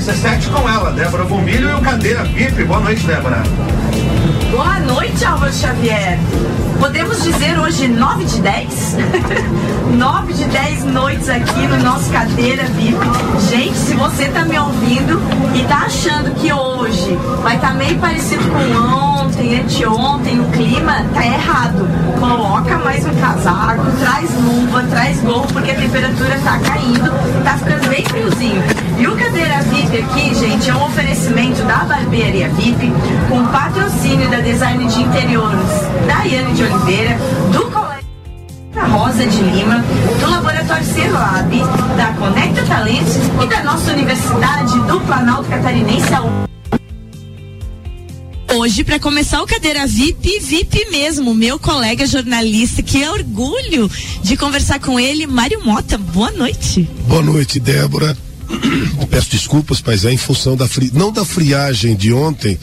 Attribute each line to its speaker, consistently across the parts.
Speaker 1: RC7 com ela, Débora Bombilho e o Cadeira VIP. Boa noite, Débora.
Speaker 2: Boa noite, Álvaro Xavier. Podemos dizer hoje 9 de 10? 9 de 10 noites aqui no nosso Cadeira VIP. Gente, se você tá me ouvindo e tá achando que hoje vai estar tá meio parecido com ontem, anteontem, o clima, tá errado. Coloca mais um casaco, traz luva, traz gorro, porque a temperatura tá caindo, tá ficando bem friozinho. E o Cadeira VIP aqui, gente, é um oferecimento da Barbearia VIP com patrocínio da Design de Interiores Daiane de Oliveira, do Colégio Rosa de Lima, do Laboratório Celab, da Conecta Talentos e da nossa Universidade do Planalto Catarinense. Hoje, para começar o Cadeira VIP, VIP mesmo, meu colega jornalista, que é orgulho de conversar com ele, Mário Mota. Boa noite.
Speaker 3: Boa noite, Débora. Peço desculpas, mas é em função da fri... não da friagem de ontem,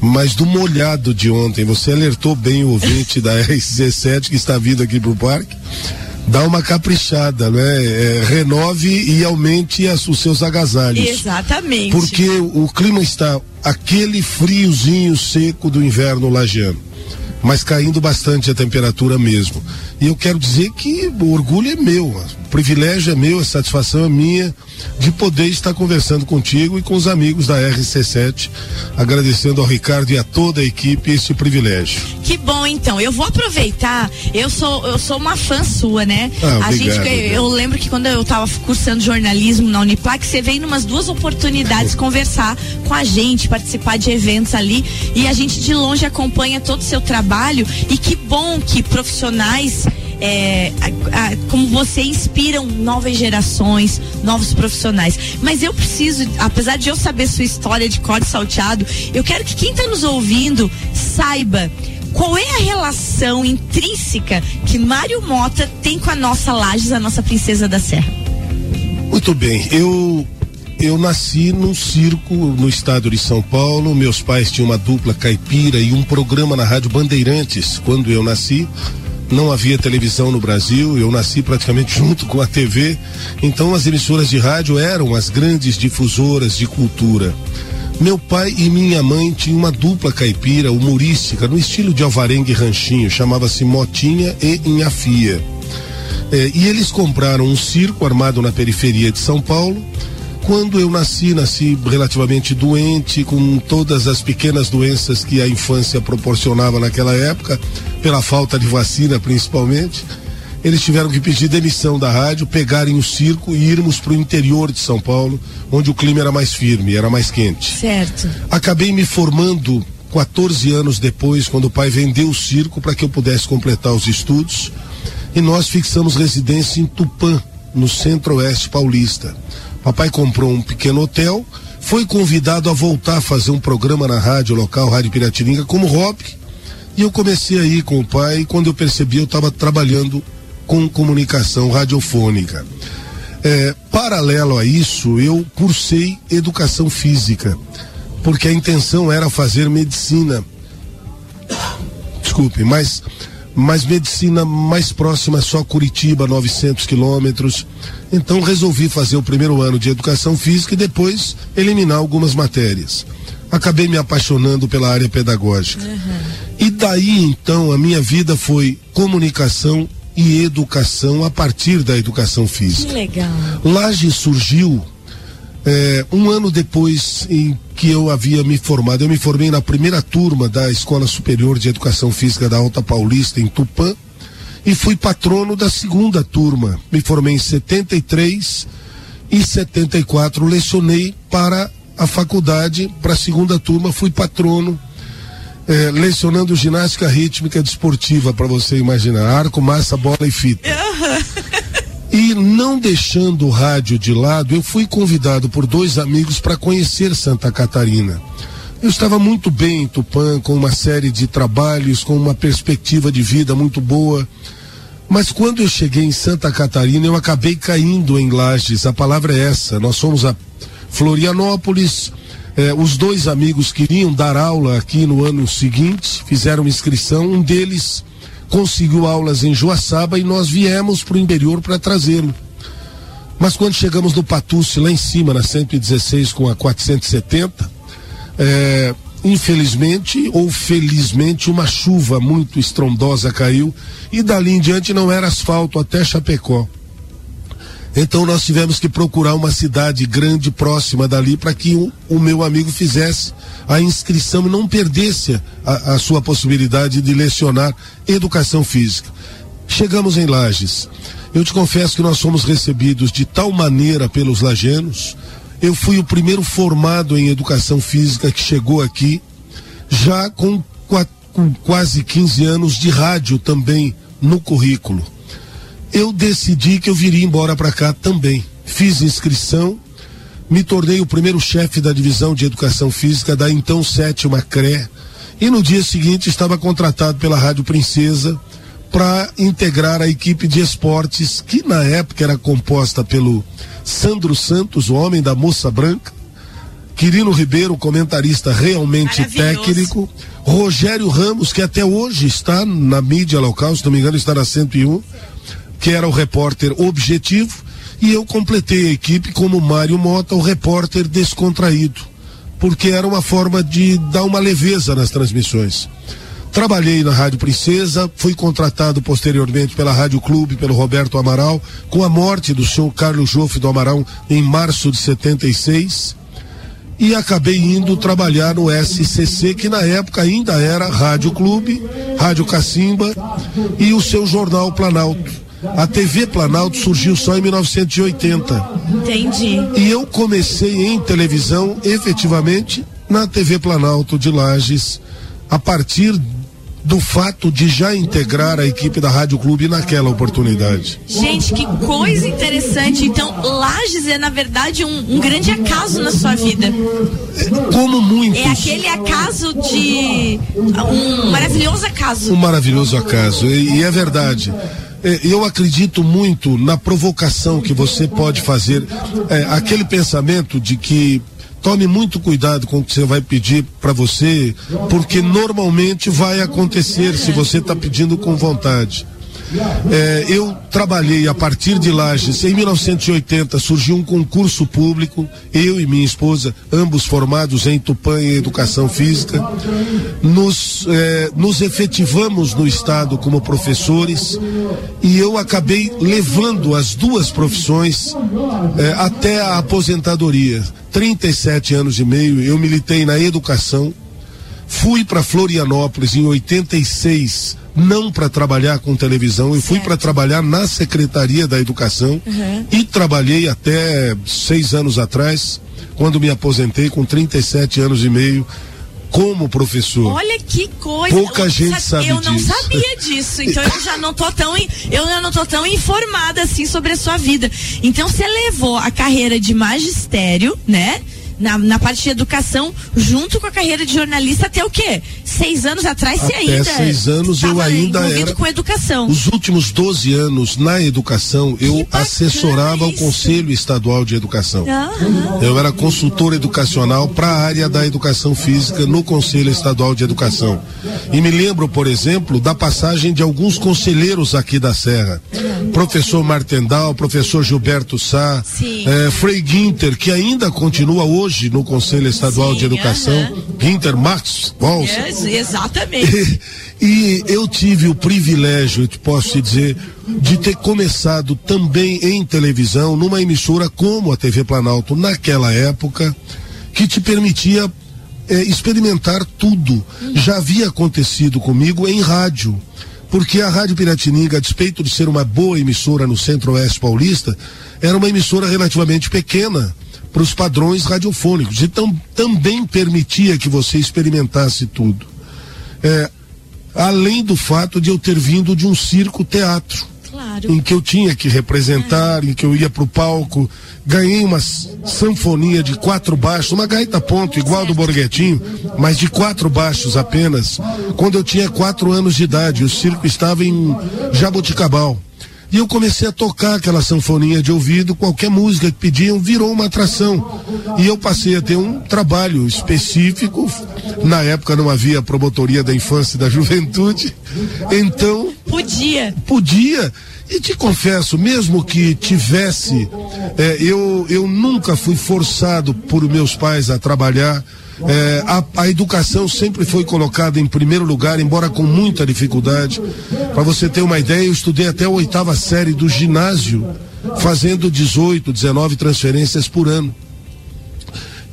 Speaker 3: mas do molhado de ontem. Você alertou bem o ouvinte da R17 que está vindo aqui pro parque. Dá uma caprichada, né? É, renove e aumente as, os seus agasalhos.
Speaker 2: Exatamente.
Speaker 3: Porque o, o clima está aquele friozinho seco do inverno lagiano mas caindo bastante a temperatura mesmo. E eu quero dizer que o orgulho é meu, o privilégio é meu, a satisfação é minha de poder estar conversando contigo e com os amigos da RC7, agradecendo ao Ricardo e a toda a equipe esse privilégio.
Speaker 2: Que bom então. Eu vou aproveitar. Eu sou eu sou uma fã sua, né?
Speaker 3: Ah,
Speaker 2: a
Speaker 3: gente
Speaker 2: eu lembro que quando eu estava cursando jornalismo na Uniplac, você veio numas duas oportunidades conversar com a gente, participar de eventos ali, e a gente de longe acompanha todo o seu trabalho e que bom que profissionais é, a, a, como você inspiram novas gerações, novos profissionais. Mas eu preciso, apesar de eu saber sua história de corte salteado, eu quero que quem está nos ouvindo saiba qual é a relação intrínseca que Mário Mota tem com a nossa Lages, a nossa princesa da Serra.
Speaker 3: Muito bem, eu eu nasci num circo no estado de São Paulo. Meus pais tinham uma dupla caipira e um programa na Rádio Bandeirantes quando eu nasci não havia televisão no Brasil, eu nasci praticamente junto com a TV, então as emissoras de rádio eram as grandes difusoras de cultura. Meu pai e minha mãe tinham uma dupla caipira humorística no estilo de alvarengue ranchinho, chamava-se Motinha e Inhafia. É, e eles compraram um circo armado na periferia de São Paulo. Quando eu nasci, nasci relativamente doente, com todas as pequenas doenças que a infância proporcionava naquela época pela falta de vacina principalmente, eles tiveram que pedir demissão da rádio, pegarem o circo e irmos para o interior de São Paulo, onde o clima era mais firme, era mais quente.
Speaker 2: Certo.
Speaker 3: Acabei me formando 14 anos depois, quando o pai vendeu o circo para que eu pudesse completar os estudos, e nós fixamos residência em Tupã, no centro-oeste paulista. Papai comprou um pequeno hotel, foi convidado a voltar a fazer um programa na rádio local, Rádio Piratininga, como hobby, e eu comecei aí com o pai, quando eu percebi, eu estava trabalhando com comunicação radiofônica. É, paralelo a isso, eu cursei educação física, porque a intenção era fazer medicina. Desculpe, mas, mas medicina mais próxima só Curitiba, 900 quilômetros. Então resolvi fazer o primeiro ano de educação física e depois eliminar algumas matérias acabei me apaixonando pela área pedagógica. Uhum. E daí então a minha vida foi comunicação e educação a partir da educação física.
Speaker 2: Que legal.
Speaker 3: Laje surgiu é, um ano depois em que eu havia me formado. Eu me formei na primeira turma da Escola Superior de Educação Física da Alta Paulista, em Tupã, e fui patrono da segunda turma. Me formei em 73 e 74. Lecionei para a faculdade para a segunda turma, fui patrono, é, lecionando ginástica rítmica desportiva, para você imaginar, arco, massa, bola e fita. E não deixando o rádio de lado, eu fui convidado por dois amigos para conhecer Santa Catarina. Eu estava muito bem em Tupã, com uma série de trabalhos, com uma perspectiva de vida muito boa. Mas quando eu cheguei em Santa Catarina, eu acabei caindo em Lages. A palavra é essa. Nós somos a Florianópolis. Eh, os dois amigos queriam dar aula aqui no ano seguinte, fizeram inscrição. Um deles conseguiu aulas em Joaçaba e nós viemos para o interior para trazê-lo. Mas quando chegamos no Patucci, lá em cima, na 116 com a 470, é, infelizmente ou felizmente, uma chuva muito estrondosa caiu e dali em diante não era asfalto até Chapecó. Então nós tivemos que procurar uma cidade grande próxima dali para que o, o, meu amigo fizesse a inscrição e não perdesse a, a sua possibilidade de lecionar educação física. Chegamos em Lages. Eu te confesso que nós fomos recebidos de tal maneira pelos lagenos. Eu fui o primeiro formado em educação física que chegou aqui, já com, com quase 15 anos de rádio também no currículo eu decidi que eu viria embora para cá também. Fiz inscrição, me tornei o primeiro chefe da divisão de educação física da então sétima CRE e no dia seguinte estava contratado pela Rádio Princesa para integrar a equipe de esportes que na época era composta pelo Sandro Santos, o homem da moça branca, Quirino Ribeiro, comentarista realmente técnico, Rogério Ramos, que até hoje está na mídia local, se não me engano, está na 101, que era o repórter objetivo, e eu completei a equipe como Mário Mota, o repórter descontraído, porque era uma forma de dar uma leveza nas transmissões. Trabalhei na Rádio Princesa, fui contratado posteriormente pela Rádio Clube, pelo Roberto Amaral, com a morte do senhor Carlos Joffre do Amaral em março de 76. E acabei indo trabalhar no SCC, que na época ainda era Rádio Clube, Rádio Cacimba e o seu jornal Planalto. A TV Planalto surgiu só em 1980.
Speaker 2: Entendi.
Speaker 3: E eu comecei em televisão, efetivamente, na TV Planalto de Lages, a partir do fato de já integrar a equipe da Rádio Clube naquela oportunidade.
Speaker 2: Gente, que coisa interessante. Então, Lages é, na verdade, um, um grande acaso na sua vida.
Speaker 3: Como muitos.
Speaker 2: É aquele acaso de. um maravilhoso acaso.
Speaker 3: Um maravilhoso acaso. E, e é verdade. É, eu acredito muito na provocação que você pode fazer, é, aquele pensamento de que tome muito cuidado com o que você vai pedir para você, porque normalmente vai acontecer se você está pedindo com vontade. É, eu trabalhei a partir de Lages. Em 1980 surgiu um concurso público, eu e minha esposa, ambos formados em Tupã em Educação Física. Nos, é, nos efetivamos no Estado como professores e eu acabei levando as duas profissões é, até a aposentadoria. 37 anos e meio, eu militei na educação. Fui para Florianópolis em 86 não para trabalhar com televisão, eu fui para trabalhar na Secretaria da Educação uhum. e trabalhei até seis anos atrás, quando me aposentei com 37 anos e meio como professor.
Speaker 2: Olha que coisa.
Speaker 3: Pouca eu gente sabe
Speaker 2: Eu
Speaker 3: disso.
Speaker 2: não sabia disso. Então eu já não tô tão eu já não tô tão informada assim sobre a sua vida. Então você levou a carreira de magistério, né? Na, na parte de educação, junto com a carreira de jornalista, até o quê? Seis anos atrás você
Speaker 3: até
Speaker 2: ainda.
Speaker 3: Seis anos eu ainda era.
Speaker 2: com educação.
Speaker 3: Os últimos 12 anos na educação, eu assessorava isso. o Conselho Estadual de Educação. Eu era consultor educacional para a área da educação física no Conselho Estadual de Educação. E me lembro, por exemplo, da passagem de alguns conselheiros aqui da Serra. Professor Martendal, professor Gilberto Sá, eh, Frei Guinter, que ainda continua hoje no Conselho Estadual Sim, de Educação, uh -huh. Ginter Max
Speaker 2: Yes, exatamente.
Speaker 3: E, eu tive o privilégio, posso te dizer, de ter começado também em televisão, numa emissora como a TV Planalto, naquela época, que te permitia é, experimentar tudo. Hum. Já havia acontecido comigo em rádio porque a Rádio Piratininga, a despeito de ser uma boa emissora no Centro-Oeste Paulista, era uma emissora relativamente pequena para os padrões radiofônicos. Então também permitia que você experimentasse tudo. É, além do fato de eu ter vindo de um circo teatro.
Speaker 2: Claro.
Speaker 3: Em que eu tinha que representar, é. em que eu ia para o palco, ganhei uma sanfonia de quatro baixos, uma gaita ponto igual do Borghetinho, mas de quatro baixos apenas, quando eu tinha quatro anos de idade. O circo estava em Jaboticabal. E eu comecei a tocar aquela sanfoninha de ouvido, qualquer música que pediam virou uma atração. E eu passei a ter um trabalho específico. Na época não havia promotoria da infância e da juventude. Então.
Speaker 2: Podia.
Speaker 3: Podia. E te confesso, mesmo que tivesse, é, eu, eu nunca fui forçado por meus pais a trabalhar. É, a, a, educação sempre foi colocada em primeiro lugar, embora com muita dificuldade. Para você ter uma ideia, eu estudei até a oitava série do ginásio, fazendo 18, 19 transferências por ano.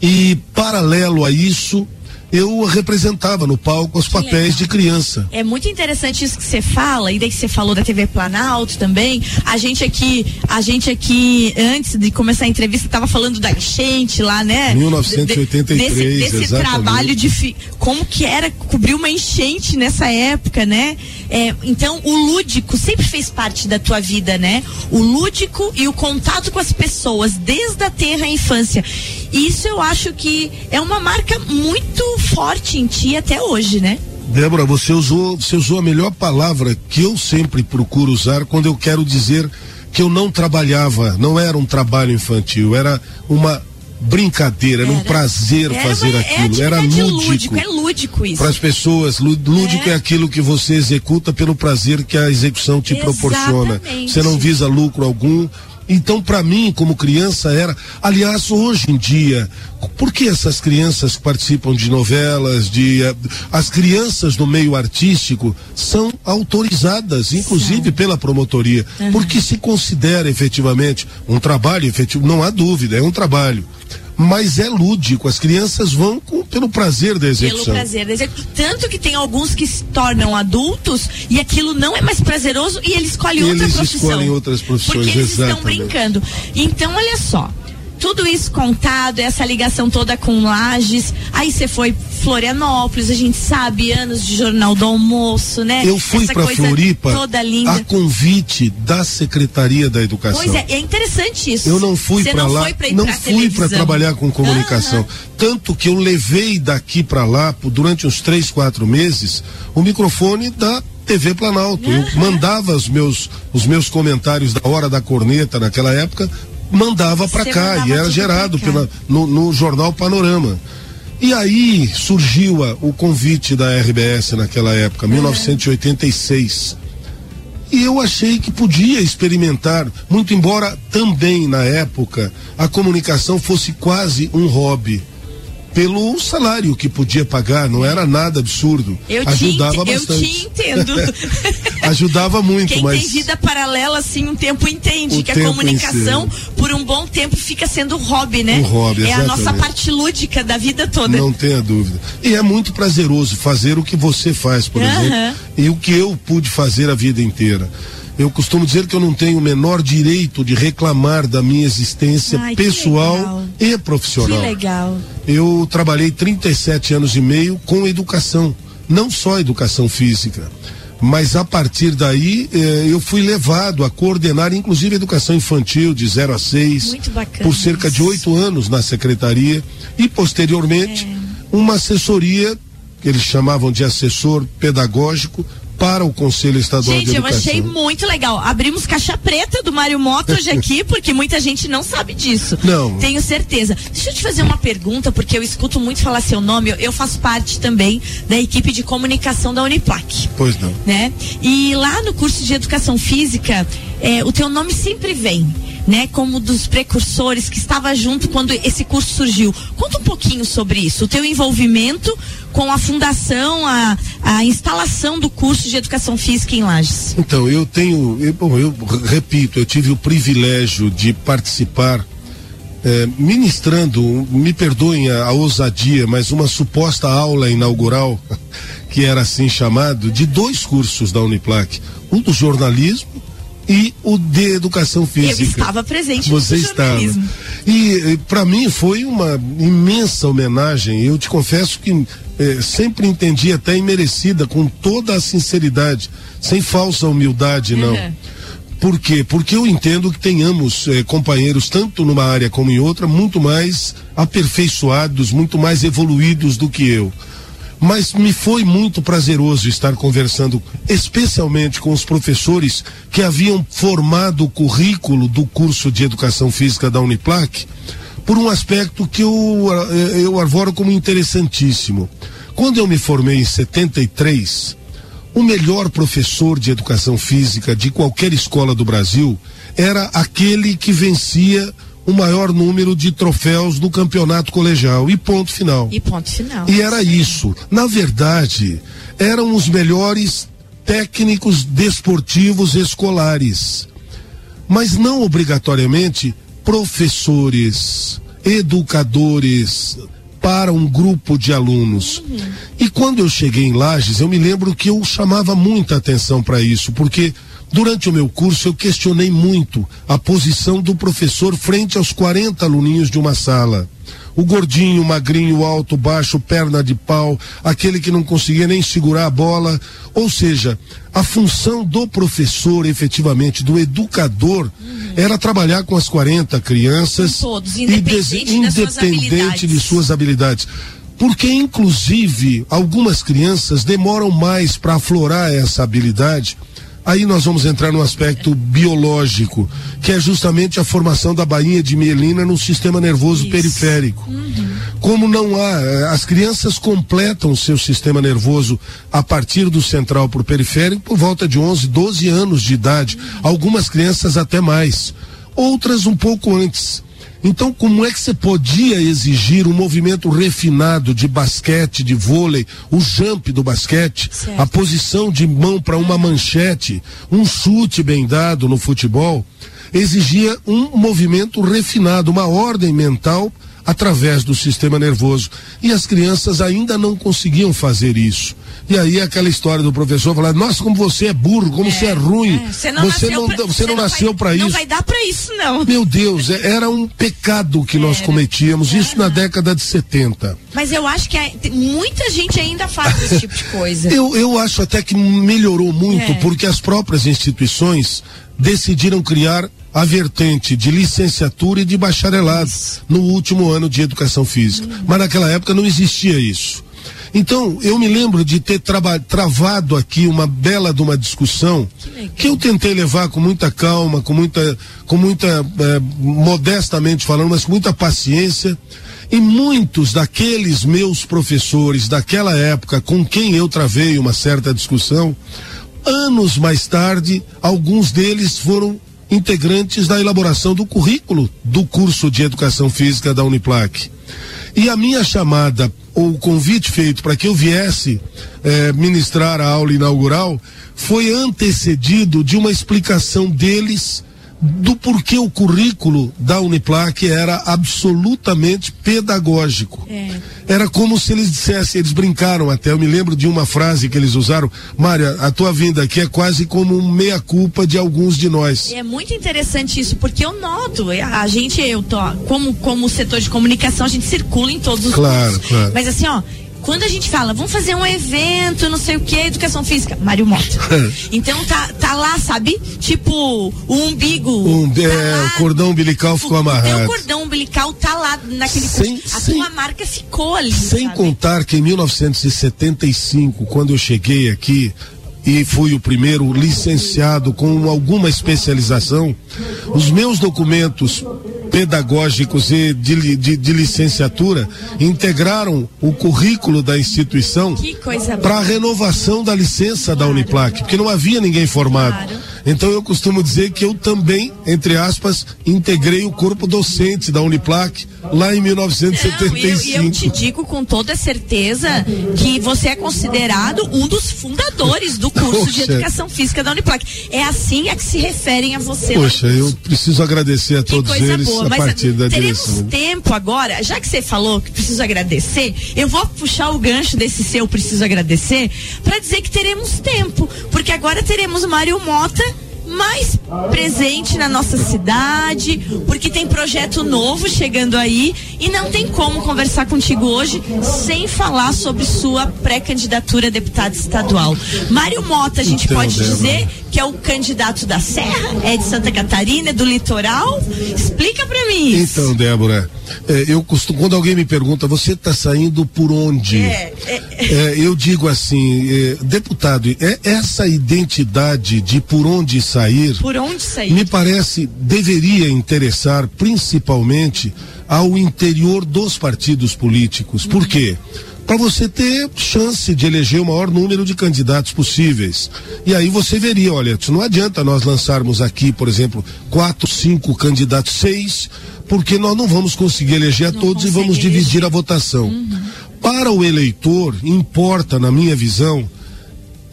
Speaker 3: E paralelo a isso, eu representava no palco os papéis de criança.
Speaker 2: É muito interessante isso que você fala, e daí que você falou da TV Planalto também. A gente aqui, a gente aqui, antes de começar a entrevista, estava falando da enchente lá, né?
Speaker 3: 1983,
Speaker 2: de, desse, desse trabalho de como que era cobrir uma enchente nessa época, né? É, então, o lúdico sempre fez parte da tua vida, né? O lúdico e o contato com as pessoas, desde a terra infância. Isso eu acho que é uma marca muito forte em ti até hoje, né?
Speaker 3: Débora, você usou, você usou a melhor palavra que eu sempre procuro usar quando eu quero dizer que eu não trabalhava, não era um trabalho infantil, era uma brincadeira, era, era um prazer era fazer uma, aquilo, era lúdico. lúdico.
Speaker 2: É lúdico isso.
Speaker 3: Para as pessoas, lúdico é. é. aquilo que você executa pelo prazer que a execução te Exatamente. proporciona. Você não visa lucro algum, então, para mim, como criança, era. Aliás, hoje em dia, por que essas crianças que participam de novelas, de. Uh, as crianças no meio artístico são autorizadas, inclusive Sim. pela promotoria, uhum. porque se considera efetivamente um trabalho efetivo, não há dúvida, é um trabalho mas é lúdico. As crianças vão com, pelo prazer da execução.
Speaker 2: Pelo prazer da execução. Tanto que tem alguns que se tornam adultos e aquilo não é mais prazeroso e eles escolhem outra profissão.
Speaker 3: Eles escolhem outras profissões,
Speaker 2: Porque eles
Speaker 3: exatamente.
Speaker 2: estão brincando. Então, olha só tudo isso contado, essa ligação toda com Lages. Aí você foi Florianópolis, a gente sabe, anos de Jornal do Almoço, né?
Speaker 3: Eu fui para Floripa toda linda. a convite da Secretaria da Educação.
Speaker 2: Pois é, é interessante isso.
Speaker 3: Eu não fui para lá, não fui para trabalhar com comunicação. Uhum. Tanto que eu levei daqui para lá, durante uns três, quatro meses, o microfone da TV Planalto. Eu mandava os meus, os meus comentários da hora da corneta naquela época mandava para cá e era gerado pela, no, no, jornal Panorama. E aí surgiu a, o convite da RBS naquela época, uhum. 1986. E eu achei que podia experimentar, muito embora também na época a comunicação fosse quase um hobby pelo salário que podia pagar, não era nada absurdo.
Speaker 2: Eu
Speaker 3: Ajudava
Speaker 2: te,
Speaker 3: bastante.
Speaker 2: Eu te entendo.
Speaker 3: Ajudava muito,
Speaker 2: Quem
Speaker 3: mas.
Speaker 2: tem vida paralela, assim, um tempo entende
Speaker 3: o
Speaker 2: que
Speaker 3: tempo
Speaker 2: a comunicação, por um bom tempo, fica sendo hobby, né?
Speaker 3: Um hobby,
Speaker 2: É
Speaker 3: exatamente.
Speaker 2: a nossa parte lúdica da vida toda.
Speaker 3: Não tenha dúvida. E é muito prazeroso fazer o que você faz, por uhum. exemplo, e o que eu pude fazer a vida inteira. Eu costumo dizer que eu não tenho o menor direito de reclamar da minha existência Ai, pessoal e profissional.
Speaker 2: Que legal.
Speaker 3: Eu trabalhei 37 anos e meio com educação, não só educação física. Mas a partir daí eh, eu fui levado a coordenar, inclusive educação infantil de 0 a 6, por cerca de oito anos na secretaria e posteriormente é. uma assessoria que eles chamavam de assessor pedagógico para o Conselho Estadual
Speaker 2: gente,
Speaker 3: de Educação.
Speaker 2: Gente, eu achei muito legal. Abrimos caixa preta do Mário Moto hoje aqui, porque muita gente não sabe disso.
Speaker 3: Não.
Speaker 2: Tenho certeza. Deixa eu te fazer uma pergunta, porque eu escuto muito falar seu nome. Eu, eu faço parte também da equipe de comunicação da Uniplac.
Speaker 3: Pois não.
Speaker 2: Né? E lá no curso de Educação Física, é, o teu nome sempre vem né, como dos precursores que estava junto quando esse curso surgiu. Conta um pouquinho sobre isso, o teu envolvimento com a fundação, a, a instalação do curso de educação física em Lages.
Speaker 3: Então, eu tenho, eu, bom, eu repito, eu tive o privilégio de participar é, ministrando, me perdoem a, a, ousadia, mas uma suposta aula inaugural, que era assim chamado, de dois cursos da Uniplac. Um do jornalismo e o de educação física. Eu
Speaker 2: estava presente
Speaker 3: Você
Speaker 2: no
Speaker 3: estava. E, e para mim foi uma imensa homenagem. Eu te confesso que eh, sempre entendi até imerecida, com toda a sinceridade, sem falsa humildade, não. Uhum. Por quê? Porque eu entendo que tenhamos eh, companheiros, tanto numa área como em outra, muito mais aperfeiçoados, muito mais evoluídos do que eu mas me foi muito prazeroso estar conversando, especialmente com os professores que haviam formado o currículo do curso de Educação Física da Uniplac, por um aspecto que eu, eu arvoro como interessantíssimo. Quando eu me formei em 73, o melhor professor de educação física de qualquer escola do Brasil era aquele que vencia o maior número de troféus no campeonato colegial. E ponto final.
Speaker 2: E ponto final.
Speaker 3: E era isso. Na verdade, eram os melhores técnicos desportivos escolares. Mas não obrigatoriamente professores, educadores, para um grupo de alunos. Uhum. E quando eu cheguei em Lages, eu me lembro que eu chamava muita atenção para isso, porque durante o meu curso eu questionei muito a posição do professor frente aos 40 aluninhos de uma sala o gordinho, o magrinho, alto, baixo, perna de pau, aquele que não conseguia nem segurar a bola. Ou seja, a função do professor, efetivamente, do educador, uhum. era trabalhar com as 40 crianças.
Speaker 2: Todos, independente,
Speaker 3: e independente de suas habilidades porque inclusive algumas crianças demoram mais para aflorar essa habilidade Aí nós vamos entrar no aspecto biológico, que é justamente a formação da bainha de mielina no sistema nervoso Isso. periférico. Uhum. Como não há, eh, as crianças completam o seu sistema nervoso a partir do central para o periférico por volta de 11, 12 anos de idade. Uhum. Algumas crianças até mais, outras um pouco antes. Então, como é que você podia exigir um movimento refinado de basquete, de vôlei, o jump do basquete, certo. a posição de mão para uma manchete, um chute bem dado no futebol? Exigia um movimento refinado, uma ordem mental através do sistema nervoso. E as crianças ainda não conseguiam fazer isso. E aí aquela história do professor falar, nossa, como você é burro, como é, você é ruim. É. Você não você nasceu, não, pra, você não nasceu para isso. Não
Speaker 2: vai dar para isso, não.
Speaker 3: Meu Deus, é, era um pecado que era. nós cometíamos, era. isso na década de 70.
Speaker 2: Mas eu acho que é, muita gente ainda faz esse tipo de coisa.
Speaker 3: eu, eu acho até que melhorou muito, é. porque as próprias instituições decidiram criar a vertente de licenciatura e de bacharelado no último ano de educação física. Uhum. Mas naquela época não existia isso. Então, eu me lembro de ter travado aqui uma bela de uma discussão que, que, eu tentei levar com muita calma, com muita, com muita, eh, modestamente falando, mas com muita paciência. E muitos daqueles meus professores daquela época com quem eu travei uma certa discussão, anos mais tarde, alguns deles foram integrantes da elaboração do currículo do curso de educação física da Uniplac. E a minha chamada o convite feito para que eu viesse eh, ministrar a aula inaugural foi antecedido de uma explicação deles do porquê o currículo da Uniplac era absolutamente pedagógico. É. Era como se eles dissessem, eles brincaram até, eu me lembro de uma frase que eles usaram, Mária, a tua vinda aqui é quase como um meia-culpa de alguns de nós.
Speaker 2: É muito interessante isso, porque eu noto, é, a gente, eu tô, como, como setor de comunicação, a gente circula em todos os
Speaker 3: Claro, cursos, claro.
Speaker 2: Mas assim, ó, quando a gente fala, vamos fazer um evento, não sei o que, educação física, Mário Mota. então tá, tá lá, sabe? Tipo, o umbigo.
Speaker 3: Um, tá é, lá, o cordão umbilical ficou o, amarrado.
Speaker 2: O cordão umbilical tá lá naquele sem, A sem, tua marca ficou ali.
Speaker 3: Sem
Speaker 2: sabe?
Speaker 3: contar que em 1975, quando eu cheguei aqui, e fui o primeiro licenciado com alguma especialização, os meus documentos pedagógicos e de, de, de licenciatura integraram o currículo da instituição para a renovação da licença da Uniplac, porque não havia ninguém formado. Claro. Então eu costumo dizer que eu também, entre aspas, integrei o corpo docente da Uniplac lá em 1975.
Speaker 2: Não, eu, eu te digo com toda certeza que você é considerado um dos fundadores do curso Poxa. de Educação Física da Uniplac. É assim a que se referem a você.
Speaker 3: Poxa, eu preciso agradecer a todos eles boa, a partir da
Speaker 2: teremos
Speaker 3: direção.
Speaker 2: tempo agora, já que você falou que preciso agradecer, eu vou puxar o gancho desse seu preciso agradecer para dizer que teremos tempo, porque agora teremos Mário Mota mais presente na nossa cidade, porque tem projeto novo chegando aí e não tem como conversar contigo hoje sem falar sobre sua pré-candidatura a deputado estadual. Mário Mota, a gente pode dizer que é o candidato da Serra, é de Santa Catarina, é do litoral. Explica para mim.
Speaker 3: Isso. Então, Débora, é, eu costumo, quando alguém me pergunta, você está saindo por onde? É, é, é, eu digo assim, é, deputado, é essa identidade de por onde sair,
Speaker 2: por onde sair,
Speaker 3: me parece deveria interessar principalmente ao interior dos partidos políticos. Por quê? para você ter chance de eleger o maior número de candidatos possíveis. E aí você veria, olha, não adianta nós lançarmos aqui, por exemplo, quatro, cinco candidatos, seis, porque nós não vamos conseguir eleger a não todos e vamos eleger. dividir a votação. Uhum. Para o eleitor, importa, na minha visão,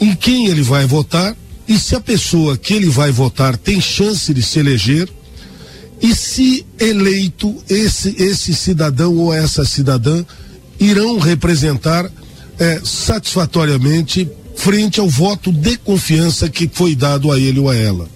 Speaker 3: em quem ele vai votar e se a pessoa que ele vai votar tem chance de se eleger e se eleito esse esse cidadão ou essa cidadã irão representar é, satisfatoriamente frente ao voto de confiança que foi dado a ele ou a ela.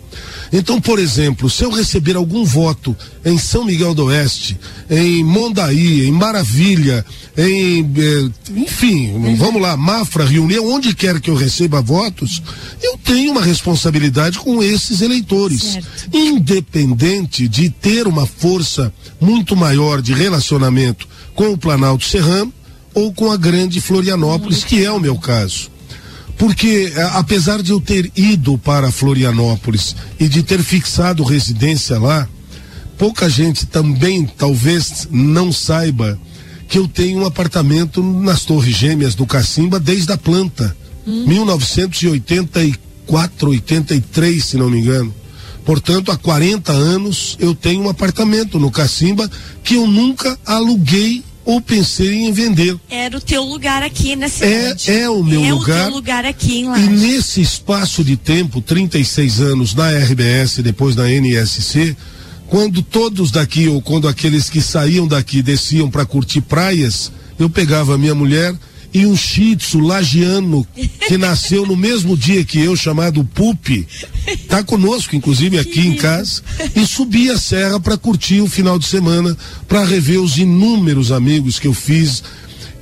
Speaker 3: Então, por exemplo, se eu receber algum voto em São Miguel do Oeste, em Mondaí, em Maravilha, em, eh, enfim, uhum. vamos lá, Mafra, Rio União, onde quer que eu receba votos, eu tenho uma responsabilidade com esses eleitores. Certo. Independente de ter uma força muito maior de relacionamento com o Planalto Serrano ou com a grande Florianópolis, que é o meu caso. Porque, eh, apesar de eu ter ido para Florianópolis e de ter fixado residência lá, pouca gente também talvez não saiba que eu tenho um apartamento nas Torres Gêmeas do Cacimba desde a planta. Hum. 1984, 83, se não me engano. Portanto, há 40 anos eu tenho um apartamento no Cacimba que eu nunca aluguei ou pensei em vender.
Speaker 2: Era o teu lugar aqui na cidade.
Speaker 3: É, é o meu
Speaker 2: é
Speaker 3: lugar. É o
Speaker 2: teu lugar aqui em Laje.
Speaker 3: E nesse espaço de tempo, 36 anos na RBS, depois na NSC, quando todos daqui ou quando aqueles que saíam daqui desciam para curtir praias, eu pegava a minha mulher e um shih tzu lagiano que nasceu no mesmo dia que eu, chamado Pupi, tá conosco, inclusive aqui em casa, e subi a serra para curtir o final de semana, para rever os inúmeros amigos que eu fiz.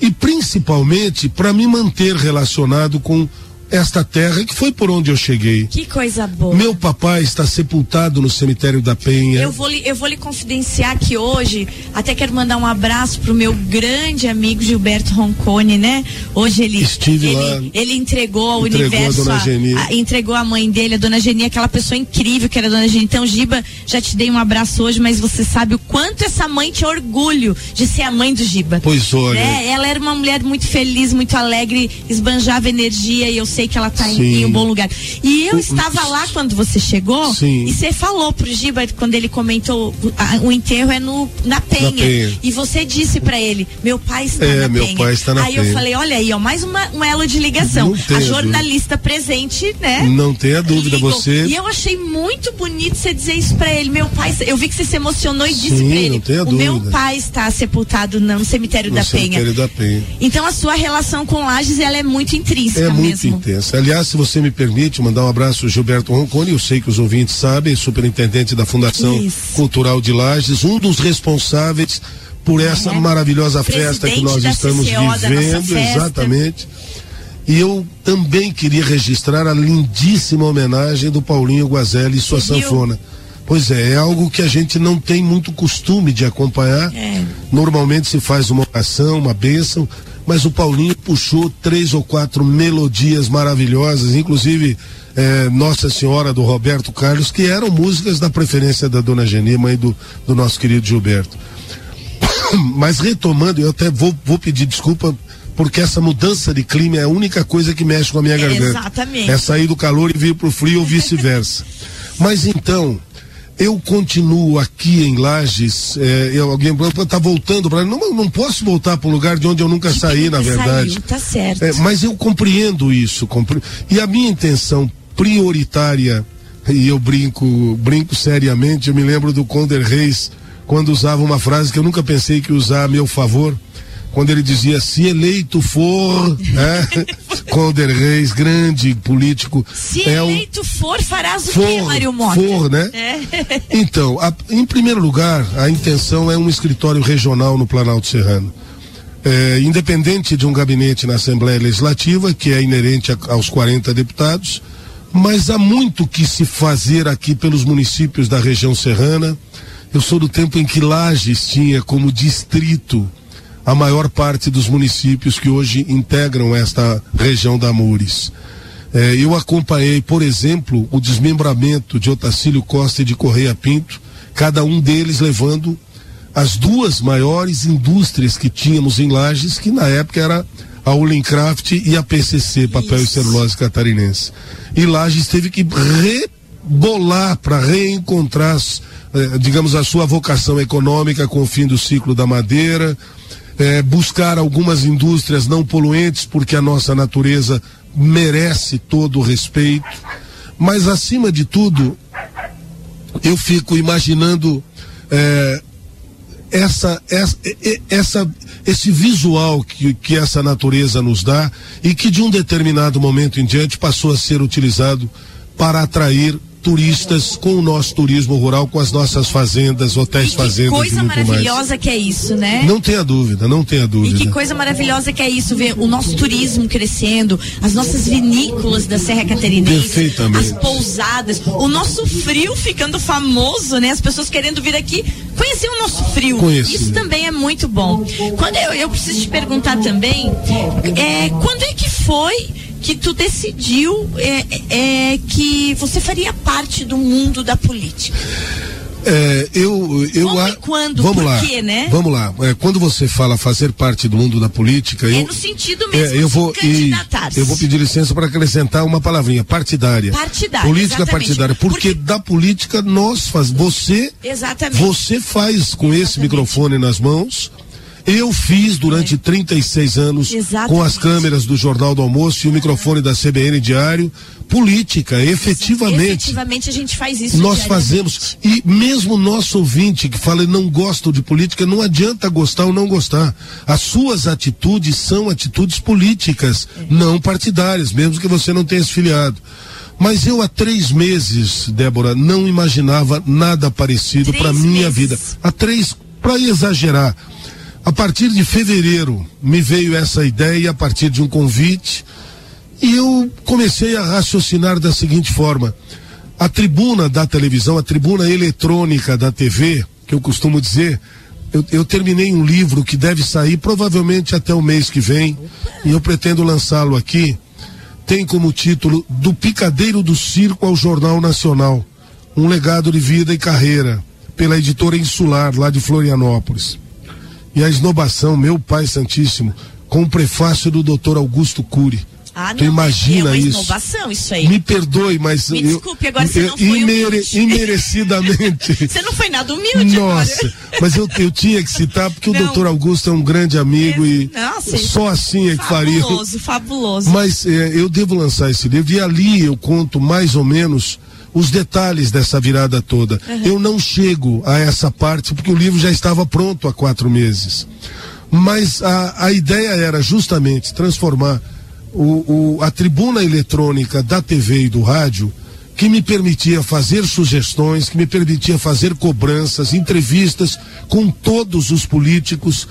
Speaker 3: E principalmente para me manter relacionado com esta terra que foi por onde eu cheguei.
Speaker 2: Que coisa boa.
Speaker 3: Meu papai está sepultado no cemitério da Penha.
Speaker 2: Eu vou lhe, eu vou lhe confidenciar que hoje, até quero mandar um abraço pro meu grande amigo Gilberto Roncone, né? Hoje ele
Speaker 3: Estive
Speaker 2: ele,
Speaker 3: lá,
Speaker 2: ele entregou ao entregou universo
Speaker 3: a, a,
Speaker 2: a, entregou a mãe dele, a dona Geni, aquela pessoa incrível que era a dona Geni. Então, Giba, já te dei um abraço hoje, mas você sabe o quanto essa mãe tinha orgulho de ser a mãe do Giba.
Speaker 3: Pois olha.
Speaker 2: Né? Ela era uma mulher muito feliz, muito alegre, esbanjava energia e eu sei que ela está em, em, um bom lugar. E eu o, estava o, lá quando você chegou
Speaker 3: sim.
Speaker 2: e você falou pro Giba quando ele comentou a, o enterro é no na Penha,
Speaker 3: na penha.
Speaker 2: e você disse para ele meu pai está
Speaker 3: é,
Speaker 2: na
Speaker 3: meu
Speaker 2: Penha.
Speaker 3: Pai está na
Speaker 2: aí
Speaker 3: penha.
Speaker 2: eu falei olha aí ó mais uma, um elo de ligação a jornalista dúvida. presente né
Speaker 3: não tenha dúvida
Speaker 2: ligou.
Speaker 3: você
Speaker 2: e eu achei muito bonito você dizer isso para ele meu pai eu vi que você se emocionou e disse
Speaker 3: para
Speaker 2: ele
Speaker 3: o
Speaker 2: dúvida. meu pai está sepultado no cemitério,
Speaker 3: no
Speaker 2: da,
Speaker 3: cemitério
Speaker 2: Penha.
Speaker 3: da Penha
Speaker 2: então a sua relação com Lages ela é muito intrínseca
Speaker 3: é muito
Speaker 2: mesmo.
Speaker 3: Intensa aliás se você me permite mandar um abraço ao Gilberto Roncone, eu sei que os ouvintes sabem, superintendente da Fundação
Speaker 2: Isso.
Speaker 3: Cultural de Lages, um dos responsáveis por essa
Speaker 2: É.
Speaker 3: maravilhosa
Speaker 2: Presidente
Speaker 3: festa que nós estamos
Speaker 2: CCO,
Speaker 3: vivendo, exatamente. E eu também queria registrar a lindíssima homenagem do Paulinho Guazelli e sua
Speaker 2: viu?
Speaker 3: sanfona. Pois é, é algo que a gente não tem muito costume de acompanhar.
Speaker 2: É.
Speaker 3: Normalmente se faz uma oração, uma bênção, mas o Paulinho puxou três ou quatro melodias maravilhosas, inclusive eh, Nossa Senhora do Roberto Carlos, que eram músicas da preferência da dona Geni, mãe do, do nosso querido Gilberto. Mas retomando, eu até vou, vou pedir desculpa porque essa mudança de clima é a única coisa que mexe com a minha garganta.
Speaker 2: Exatamente.
Speaker 3: É sair do calor e vir pro frio ou vice-versa. Mas então, eu continuo aqui em Lages, eh, eu, alguém está voltando para não, não posso voltar para um lugar de onde eu nunca saí, na verdade.
Speaker 2: Saiu, tá certo.
Speaker 3: É, mas eu compreendo isso. compre- E a minha intenção prioritária, e eu brinco, brinco seriamente, eu me lembro do Conder Reis, quando usava uma frase que eu nunca pensei que usar a meu favor, quando ele dizia, se eleito for, né? Conder Reis, grande político.
Speaker 2: Se
Speaker 3: é
Speaker 2: eleito for, farás o
Speaker 3: For,
Speaker 2: quê, Mário Mota?
Speaker 3: for, né?
Speaker 2: É.
Speaker 3: Então, a- em primeiro lugar, a intenção é um escritório regional no Planalto Serrano. É, independente de um gabinete na Assembleia Legislativa, que é inerente a- aos 40 deputados, mas há muito que se fazer aqui pelos municípios da região serrana. Eu sou do tempo em que Lages tinha como distrito a maior parte dos municípios que hoje integram esta região da Mures. Eh, eu acompanhei, por exemplo, o desmembramento de Otacílio Costa e de Correia Pinto, cada um deles levando as duas maiores indústrias que tínhamos em Lages, que na época era a Ulincraft e a PCC, Papel Isso. e Celulose Catarinense. E Lages teve que rebolar para reencontrar, eh, digamos, a sua vocação econômica com o fim do ciclo da madeira, eh, buscar algumas indústrias não poluentes, porque a nossa natureza merece todo o respeito. Mas, acima de tudo, eu fico imaginando eh, essa, essa, essa, esse visual que, que essa natureza nos dá e que de um determinado momento em diante passou a ser utilizado para atrair turistas com o nosso turismo rural, com as nossas fazendas, hotéis
Speaker 2: e
Speaker 3: fazendas.
Speaker 2: Que coisa maravilhosa mais. que é isso, né?
Speaker 3: Não tenha dúvida, não tenha dúvida.
Speaker 2: E que coisa maravilhosa que é isso, ver o nosso turismo crescendo, as nossas vinícolas da Serra Catarinense, as pousadas, o nosso frio ficando famoso, né? As pessoas querendo vir aqui conhecer o nosso frio. Conheci. Isso também é muito bom. Quando eu, eu preciso te perguntar também, é, quando é que foi que tu decidiu é, é, que você faria parte do mundo da política?
Speaker 3: É, eu, eu
Speaker 2: Como e quando?
Speaker 3: Vamos lá.
Speaker 2: Quê, né?
Speaker 3: Vamos lá. É, quando você fala fazer parte do mundo da política, é
Speaker 2: eu, no sentido mesmo
Speaker 3: é, eu vou
Speaker 2: e,
Speaker 3: eu vou pedir licença para acrescentar uma palavrinha partidária.
Speaker 2: Partidária.
Speaker 3: Política
Speaker 2: exatamente.
Speaker 3: partidária, porque, porque, da política nós faz você
Speaker 2: exatamente.
Speaker 3: você faz com exatamente. esse microfone nas mãos eu fiz durante é. 36 anos Exatamente. com as câmeras do Jornal do Almoço e o microfone da CBN Diário, política, efetivamente.
Speaker 2: Efetivamente a gente faz isso.
Speaker 3: Nós fazemos. E mesmo nosso ouvinte que fala não gosto de política, não adianta gostar ou não gostar. As suas atitudes são atitudes políticas, é. não partidárias, mesmo que você não tenha se filiado. Mas eu há três meses, Débora, não imaginava nada parecido para minha vida. Há três, para exagerar, a partir de fevereiro me veio essa ideia a partir de um convite e eu comecei a raciocinar da seguinte forma: a tribuna da televisão, a tribuna eletrônica da TV, que eu costumo dizer, eu, eu, terminei um livro que deve sair provavelmente até o mês que vem e eu pretendo lançá-lo aqui. Tem como título Do Picadeiro do Circo ao Jornal Nacional, um legado de vida e carreira, pela editora Insular, lá de Florianópolis e a esnobação, meu Pai Santíssimo, com o prefácio do doutor Augusto Cury.
Speaker 2: Ah,
Speaker 3: tu imagina
Speaker 2: é
Speaker 3: isso?
Speaker 2: isso aí.
Speaker 3: Me perdoe, mas
Speaker 2: Me desculpe, agora você não foi imere,
Speaker 3: imerecidamente.
Speaker 2: você não foi nada humilde
Speaker 3: Nossa,
Speaker 2: agora.
Speaker 3: mas eu, eu tinha que citar porque não. o doutor Augusto é um grande amigo é, e
Speaker 2: nossa,
Speaker 3: só assim é que faria.
Speaker 2: Fabuloso, fabuloso.
Speaker 3: Mas é, eu devo lançar esse livro e ali eu conto mais ou menos os detalhes dessa virada toda. Uhum. Eu não chego a essa parte porque o livro já estava pronto há quatro meses. Mas a, a ideia era justamente transformar o, o, a tribuna eletrônica da TV e do rádio, que me permitia fazer sugestões, que me permitia fazer cobranças, entrevistas com todos os políticos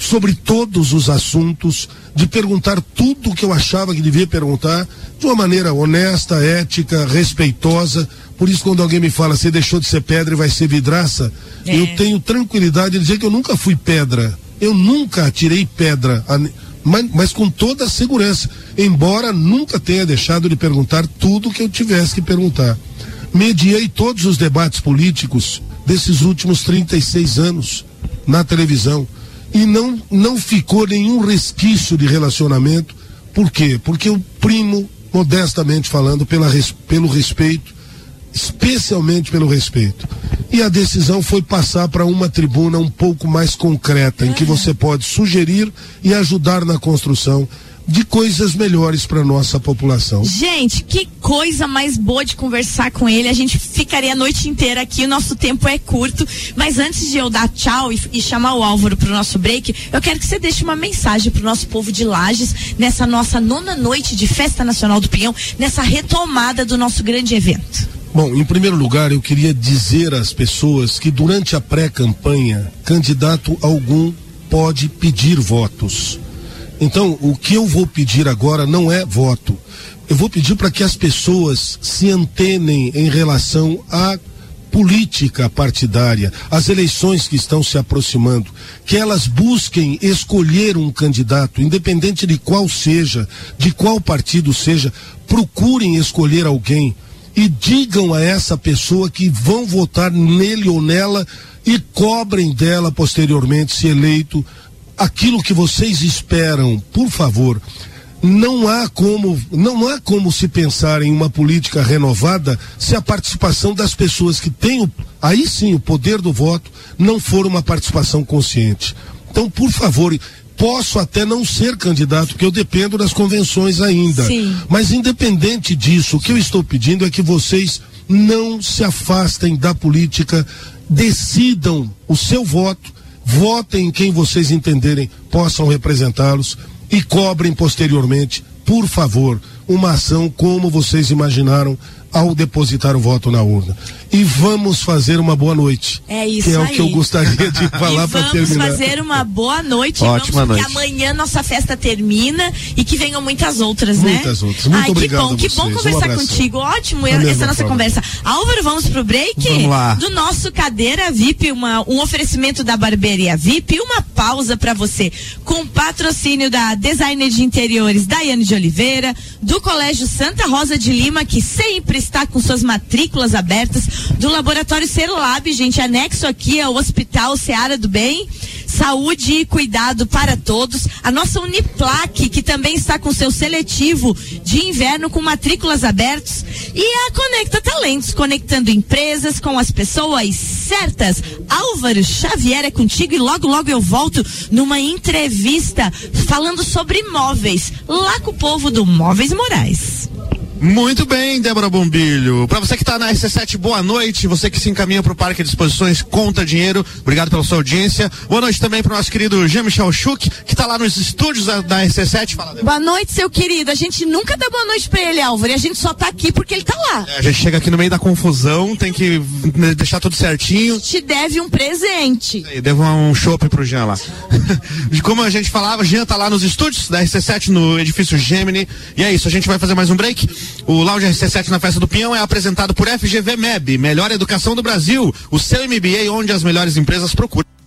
Speaker 3: sobre todos os assuntos, de perguntar tudo o que eu achava que devia perguntar, de uma maneira honesta, ética, respeitosa. Por isso, quando alguém me fala, você deixou de ser pedra e vai ser vidraça, é. eu tenho tranquilidade de dizer que eu nunca fui pedra. Eu nunca atirei pedra, mas, mas com toda a segurança, embora nunca tenha deixado de perguntar tudo o que eu tivesse que perguntar. Mediei todos os debates políticos desses últimos 36 anos na televisão e não, não ficou nenhum resquício de relacionamento. Por quê? Porque eu primo, modestamente falando, pela, pelo respeito, especialmente pelo respeito. E a decisão foi passar para uma tribuna um pouco mais concreta, em que você pode sugerir e ajudar na construção de coisas melhores para nossa população.
Speaker 2: Gente, que coisa mais boa de conversar com ele. A gente ficaria a noite inteira aqui, o nosso tempo é curto. Mas antes de eu dar tchau e, e chamar o Álvaro para o nosso break, eu quero que você deixe uma mensagem para o nosso povo de Lages nessa nossa nona noite de Festa Nacional do Pinhão, nessa retomada do nosso grande evento.
Speaker 3: Bom, em primeiro lugar, eu queria dizer às pessoas que durante a pré-campanha, candidato algum pode pedir votos então, o que eu vou pedir agora não é voto. Eu vou pedir para que as pessoas se antenem em relação à política partidária, às eleições que estão se aproximando, que elas busquem escolher um candidato, independente de qual seja, de qual partido seja, procurem escolher alguém e digam a essa pessoa que vão votar nele ou nela e cobrem dela posteriormente, se eleito, aquilo que vocês esperam, por favor, não há como não há como se pensar em uma política renovada se a participação das pessoas que têm o, aí sim o poder do voto não for uma participação consciente. Então, por favor, posso até não ser candidato, porque eu dependo das convenções ainda. Sim. Mas independente disso, o que eu estou pedindo é que vocês não se afastem da política, decidam o seu voto, votem em quem vocês entenderem possam representá-los e cobrem posteriormente, por favor, uma ação como vocês imaginaram ao depositar o voto na urna. E vamos fazer uma boa noite.
Speaker 2: É isso
Speaker 3: que é
Speaker 2: aí.
Speaker 3: o que eu gostaria de falar para terminar.
Speaker 2: Vamos fazer uma boa noite.
Speaker 4: Ótima
Speaker 2: vamos,
Speaker 4: noite.
Speaker 2: amanhã nossa festa termina e que venham muitas outras,
Speaker 3: muitas
Speaker 2: né?
Speaker 3: Muitas outras. Muito
Speaker 2: Ai,
Speaker 3: obrigado
Speaker 2: que bom, que bom conversar um contigo. Ótimo essa nossa forma. conversa. Álvaro, vamos pro break?
Speaker 4: Vamos lá.
Speaker 2: Do nosso cadeira VIP, uma, um oferecimento da barbearia VIP, uma pausa para você com patrocínio da designer de interiores Daiane de Oliveira, do Colégio Santa Rosa de Lima, que sempre está com suas matrículas abertas, do Laboratório Celulab, gente, anexo aqui ao Hospital Seara do Bem. Saúde e cuidado para todos. A nossa Uniplaque, que também está com seu seletivo de inverno com matrículas abertas. E a Conecta Talentos, conectando empresas com as pessoas certas. Álvaro Xavier é contigo e logo, logo eu volto numa entrevista falando sobre móveis, lá com o povo do Móveis Morais.
Speaker 4: Muito bem, Débora Bombilho. Para você que está na RC7, boa noite. Você que se encaminha para o Parque de Exposições Conta Dinheiro, obrigado pela sua audiência. Boa noite também para o nosso querido Jean-Michel Schuch, que está lá nos estúdios da, da RC7. Fala,
Speaker 2: Débora. Boa noite, seu querido. A gente nunca dá boa noite para ele, Álvaro, e a gente só está aqui porque ele está lá.
Speaker 4: É, a gente chega aqui no meio da confusão, tem que né, deixar tudo certinho.
Speaker 2: Te deve um presente.
Speaker 4: É, devo um chopp pro Jean lá. Como a gente falava, Jean tá lá nos estúdios da RC7 no edifício Gemini. E é isso, a gente vai fazer mais um break. O Lounge RC7 na Festa do Pinhão é apresentado por FGV MEB, Melhor Educação do Brasil, o seu MBA onde as melhores empresas procuram.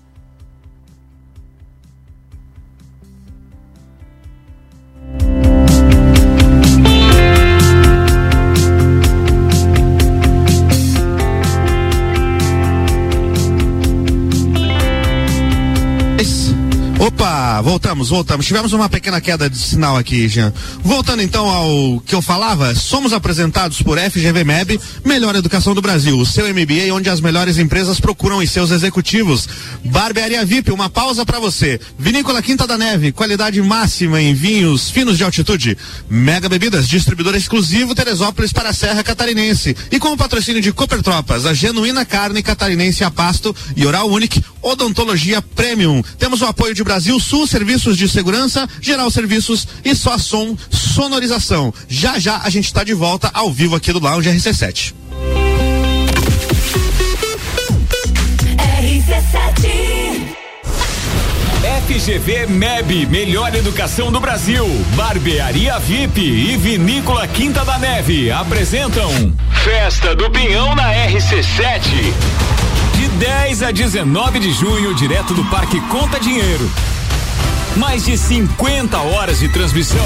Speaker 4: Opa, voltamos, voltamos. Tivemos uma pequena queda de sinal aqui, Jean. Voltando então ao que eu falava, somos apresentados por FGV MEB, Melhor Educação do Brasil, o seu MBA onde as melhores empresas procuram os seus executivos. Barbearia VIP, uma pausa para você. Vinícola Quinta da Neve, qualidade máxima em vinhos finos de altitude. Mega Bebidas, distribuidor exclusivo Teresópolis para a Serra Catarinense. E com o patrocínio de Cooper Tropas, a genuína carne catarinense a pasto e Oral Unique, Odontologia Premium. Temos o apoio de Brasil Sul Serviços de Segurança, Geral Serviços e só som sonorização. Já já a gente está de volta ao vivo aqui do Lounge RC7.
Speaker 5: RC7 FGV MEB, melhor educação do Brasil. Barbearia VIP e Vinícola Quinta da Neve apresentam Festa do Pinhão na RC7. De 10 a 19 de junho, direto do Parque Conta Dinheiro. Mais de 50 horas de transmissão.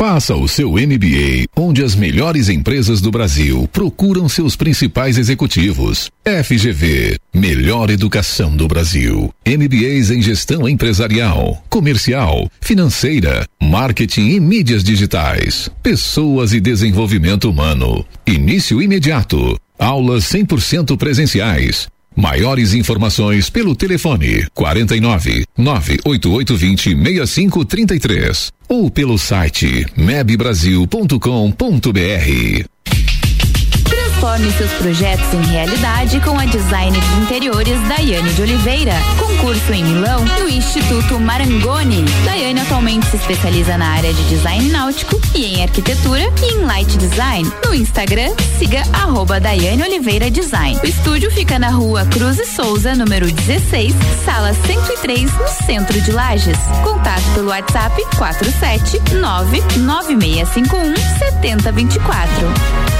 Speaker 6: Faça o seu MBA, onde as melhores empresas do Brasil procuram seus principais executivos. FGV, melhor educação do Brasil. MBAs em gestão empresarial, comercial, financeira, marketing e mídias digitais. Pessoas e desenvolvimento humano. Início imediato. Aulas 100% presenciais. Maiores informações pelo telefone 49 98820 6533 ou pelo site mebbrasil.com.br.
Speaker 7: Transforme seus projetos em realidade com a design de interiores Daiane de Oliveira. Concurso em Milão no Instituto Marangoni. Daiane atualmente se especializa na área de design náutico e em arquitetura e em light design. No Instagram, siga arroba Daiane Oliveira Design. O estúdio fica na rua Cruz e Souza, número 16, sala 103, no centro de Lages. Contato pelo WhatsApp 47 99651 7024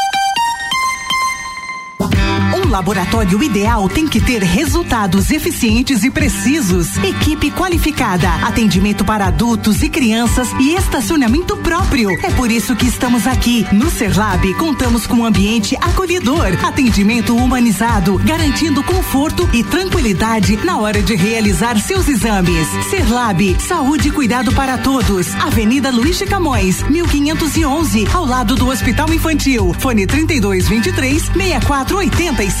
Speaker 8: laboratório ideal tem que ter resultados eficientes e precisos, equipe qualificada, atendimento para adultos e crianças e estacionamento próprio. É por isso que estamos aqui. No Serlab, contamos com um ambiente acolhedor, atendimento humanizado, garantindo conforto e tranquilidade na hora de realizar seus exames. Serlab, saúde e cuidado para todos. Avenida Luiz de Camões, 1511, ao lado do Hospital Infantil. Fone 3223 6485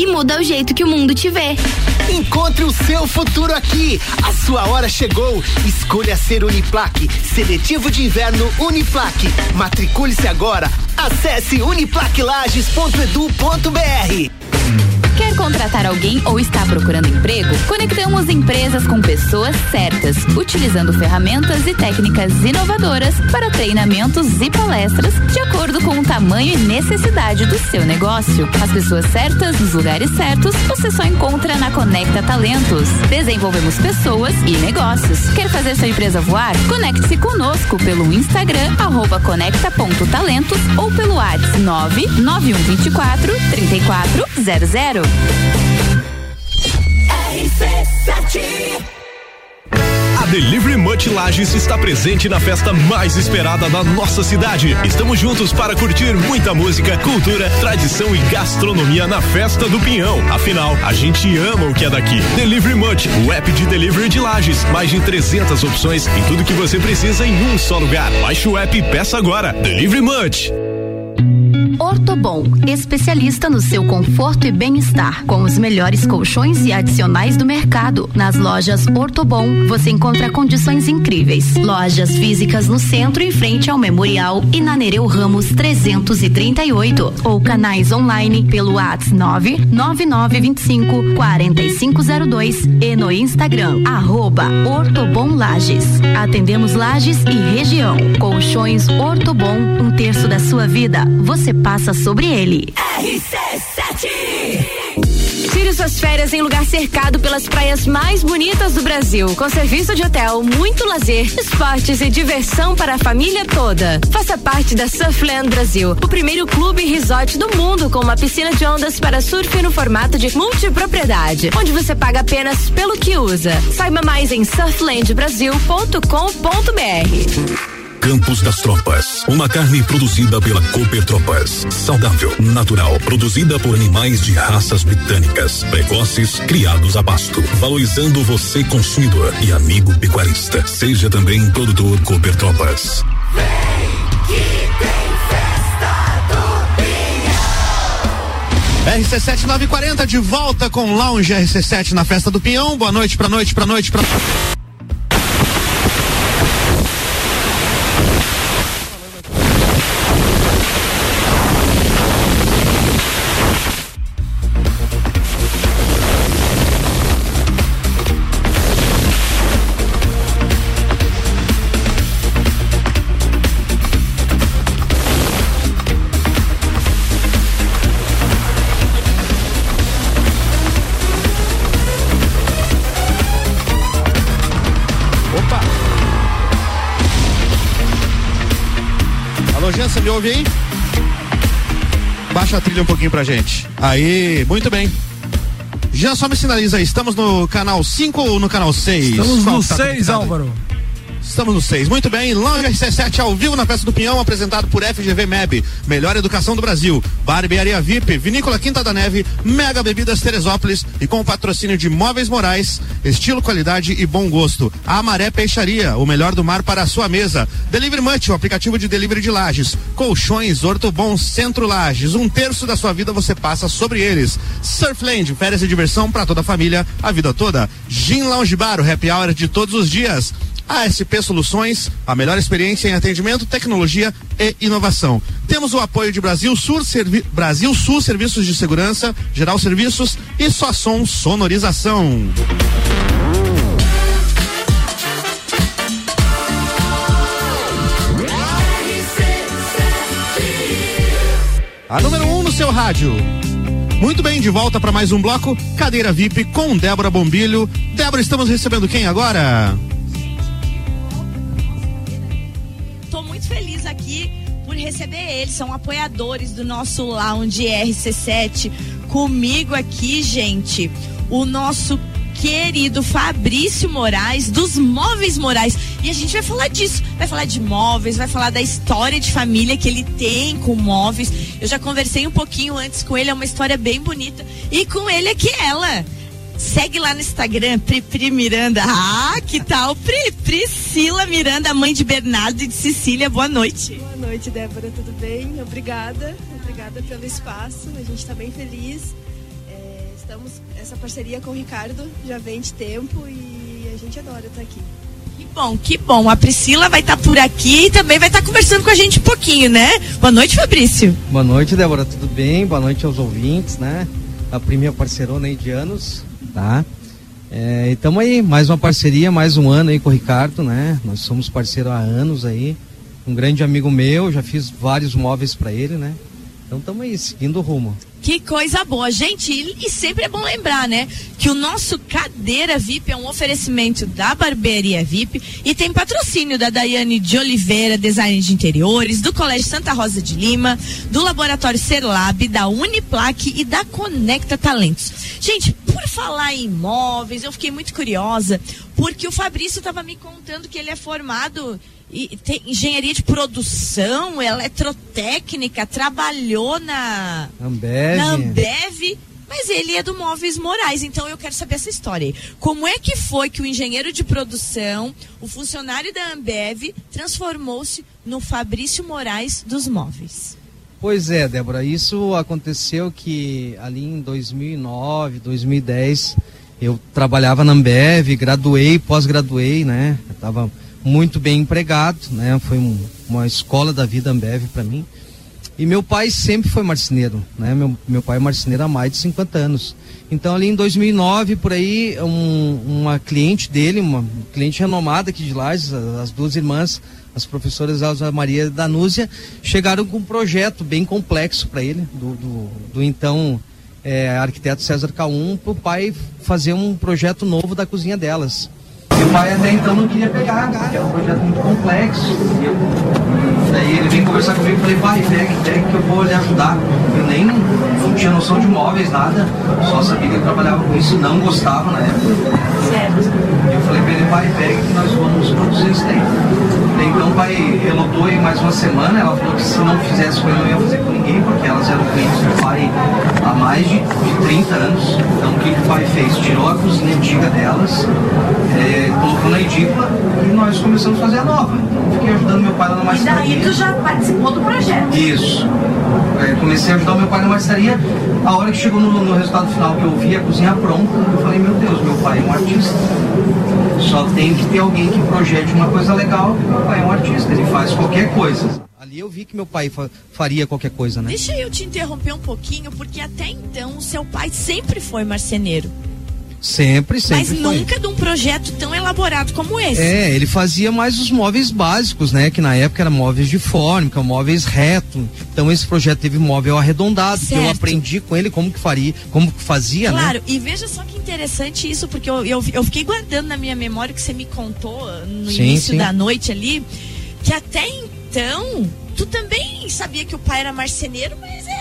Speaker 9: e muda o jeito que o mundo te vê.
Speaker 10: Encontre o seu futuro aqui. A sua hora chegou. Escolha ser Uniplaque. Seletivo de inverno Uniplaque. Matricule-se agora. Acesse uniplaquilages.edu.br.
Speaker 7: Contratar alguém ou está procurando emprego? Conectamos empresas com pessoas certas, utilizando ferramentas e técnicas inovadoras para treinamentos e palestras de acordo com o tamanho e necessidade do seu negócio. As pessoas certas nos lugares certos você só encontra na Conecta Talentos. Desenvolvemos pessoas e negócios. Quer fazer sua empresa voar? Conecte-se conosco pelo Instagram arroba conecta.talentos ou pelo WhatsApp 99124 3400.
Speaker 11: A Delivery Much Lages está presente na festa mais esperada da nossa cidade. Estamos juntos para curtir muita música, cultura, tradição e gastronomia na festa do Pinhão. Afinal, a gente ama o que é daqui. Delivery Much, o app de delivery de Lages. Mais de 300 opções e tudo que você precisa em um só lugar. Baixe o app e peça agora. Delivery Much.
Speaker 12: Ortobon, especialista no seu conforto e bem-estar, com os melhores colchões e adicionais do mercado. Nas lojas Ortobon, você encontra condições incríveis. Lojas físicas no centro, em frente ao Memorial e na Nereu Ramos 338, ou canais online pelo WhatsApp 99925 4502 e no Instagram arroba Lages. Atendemos Lages e região. Colchões Ortobon, um terço da sua vida. Você passa sobre ele.
Speaker 13: RC7 Tire suas férias em lugar cercado pelas praias mais bonitas do Brasil, com serviço de hotel, muito lazer, esportes e diversão para a família toda. Faça parte da Surfland Brasil, o primeiro clube resort do mundo com uma piscina de ondas para surf no formato de multipropriedade, onde você paga apenas pelo que usa. Saiba mais em surflandbrasil.com.br.
Speaker 14: Campos das Tropas. Uma carne produzida pela Cooper Tropas. Saudável, natural, produzida por animais de raças britânicas, precoces, criados a pasto. Valorizando você, consumidor e amigo pecuarista. Seja também produtor Cooper Tropas.
Speaker 4: RC7 940 de volta com Lounge RC7 na festa do Pinhão. Boa noite, pra noite, pra noite, pra. Ouve aí? Baixa a trilha um pouquinho pra gente. Aí, muito bem. Já só me sinaliza aí, estamos no canal 5 ou no canal 6?
Speaker 15: Estamos no 6, tá Álvaro.
Speaker 4: Estamos no 6. Muito bem. Lounge RC7 ao vivo na Festa do Pinhão, apresentado por FGV MEB, Melhor Educação do Brasil, Barbearia VIP, Vinícola Quinta da Neve, Mega Bebidas Teresópolis e com o patrocínio de Móveis Morais, estilo, qualidade e bom gosto. A Maré Peixaria, o melhor do mar para a sua mesa. Delivery Much, o aplicativo de delivery de lajes. Colchões, Ortobon, Centro Lages. Um terço da sua vida você passa sobre eles. Surfland, férias e diversão para toda a família, a vida toda. Gin Lounge Bar, o happy hour de todos os dias. ASP Soluções, a melhor experiência em atendimento, tecnologia e inovação. Temos o apoio de Brasil Sul, Servi Brasil Sul Serviços de Segurança, Geral Serviços e Só Som Sonorização. A número 1 um no seu rádio. Muito bem, de volta para mais um bloco, Cadeira VIP com Débora Bombilho. Débora, estamos recebendo quem agora?
Speaker 2: Receber eles, são apoiadores do nosso Lounge RC7. Comigo aqui, gente, o nosso querido Fabrício Moraes, dos Móveis Moraes. E a gente vai falar disso. Vai falar de móveis, vai falar da história de família que ele tem com móveis. Eu já conversei um pouquinho antes com ele, é uma história bem bonita. E com ele aqui ela. Segue lá no Instagram, Pri, Pri Miranda. Ah, que tal? Pri, Priscila Miranda, mãe de Bernardo e de Cecília. Boa noite.
Speaker 16: Boa noite, Débora. Tudo bem? Obrigada. Obrigada pelo espaço. A gente está bem feliz. É, estamos essa parceria com o Ricardo já vem de tempo e a gente adora estar aqui.
Speaker 2: Que bom, que bom. A Priscila vai estar por aqui e também vai estar conversando com a gente um pouquinho, né? Boa noite, Fabrício.
Speaker 17: Boa noite, Débora. Tudo bem? Boa noite aos ouvintes, né? A primeira parceirona aí de anos tá? É, e estamos aí, mais uma parceria, mais um ano aí com o Ricardo, né? Nós somos parceiros há anos aí. Um grande amigo meu, já fiz vários móveis para ele, né? Então estamos aí, seguindo o rumo.
Speaker 2: Que coisa boa, gente. E, sempre é bom lembrar, né? Que o nosso Cadeira VIP é um oferecimento da Barbearia VIP e tem patrocínio da Daiane de Oliveira, design de interiores, do Colégio Santa Rosa de Lima, do Laboratório Serlab, da Uniplaque e da Conecta Talentos. Gente, por falar em imóveis, eu fiquei muito curiosa, porque o Fabrício estava me contando que ele é formado e tem engenharia de produção, eletrotécnica, trabalhou na
Speaker 17: Ambev.
Speaker 2: na Ambev, mas ele é do Móveis Morais, então eu quero saber essa história. Aí. Como é que foi que o engenheiro de produção, o funcionário da Ambev, transformou-se no Fabrício Moraes dos Móveis?
Speaker 17: Pois é, Débora, isso aconteceu que ali em 2009, 2010, eu trabalhava na Ambev, graduei, pós-graduei, né? Eu tava muito bem empregado, né? Foi um, uma escola da vida Ambev para mim. E meu pai sempre foi marceneiro, né? Meu, meu pai é marceneiro há mais de 50 anos. Então ali em 2009, por aí, um, uma cliente dele, uma cliente renomada aqui de Lages, as duas irmãs, as professoras Elza Maria e Danúzia, chegaram com um projeto bem complexo para ele, do, do, do então é, arquiteto César K1, para o pai fazer um projeto novo da cozinha delas. Meu pai até então não queria pegar, é um projeto muito complexo. E daí ele veio conversar comigo e falei, pai, pega, pega que eu vou lhe ajudar. Eu nem não tinha noção de móveis, nada. Só sabia que ele trabalhava com isso, não gostava na época. Certo. E eu falei pra ele, pai, pega que nós vamos produzir isso daí. Então o pai relotou aí mais uma semana, ela falou que se não fizesse com ele, não ia fazer com ninguém, porque elas eram clientes do pai há mais de, de 30 anos. Então o que, que o pai fez? Tirou a cozinha antiga delas, é, colocou na edícula e nós começamos a fazer a nova. Então fiquei ajudando meu pai lá na marcenaria.
Speaker 2: E daí tu já participou do projeto?
Speaker 17: Isso. É, comecei a ajudar meu pai na marcenaria. A hora que chegou no, no resultado final que eu vi a cozinha pronta, eu falei, meu Deus, meu pai é um artista. Só tem que ter alguém que projete uma coisa legal, meu pai é um artista, ele faz qualquer coisa. Ali eu vi que meu pai fa faria qualquer coisa, né?
Speaker 2: Deixa eu te interromper um pouquinho, porque até então o seu pai sempre foi marceneiro.
Speaker 17: Sempre, sempre.
Speaker 2: Mas
Speaker 17: foi.
Speaker 2: nunca de um projeto tão elaborado como esse.
Speaker 17: É, ele fazia mais os móveis básicos, né? Que na época eram móveis de fórmica, móveis reto. Então esse projeto teve móvel arredondado. Que eu aprendi com ele como que faria, como que fazia,
Speaker 2: claro,
Speaker 17: né?
Speaker 2: e veja só que interessante isso, porque eu, eu, eu fiquei guardando na minha memória que você me contou no
Speaker 17: Sim,
Speaker 2: início
Speaker 17: sim.
Speaker 2: da noite ali, que até então tu também sabia que o pai era marceneiro, mas nada.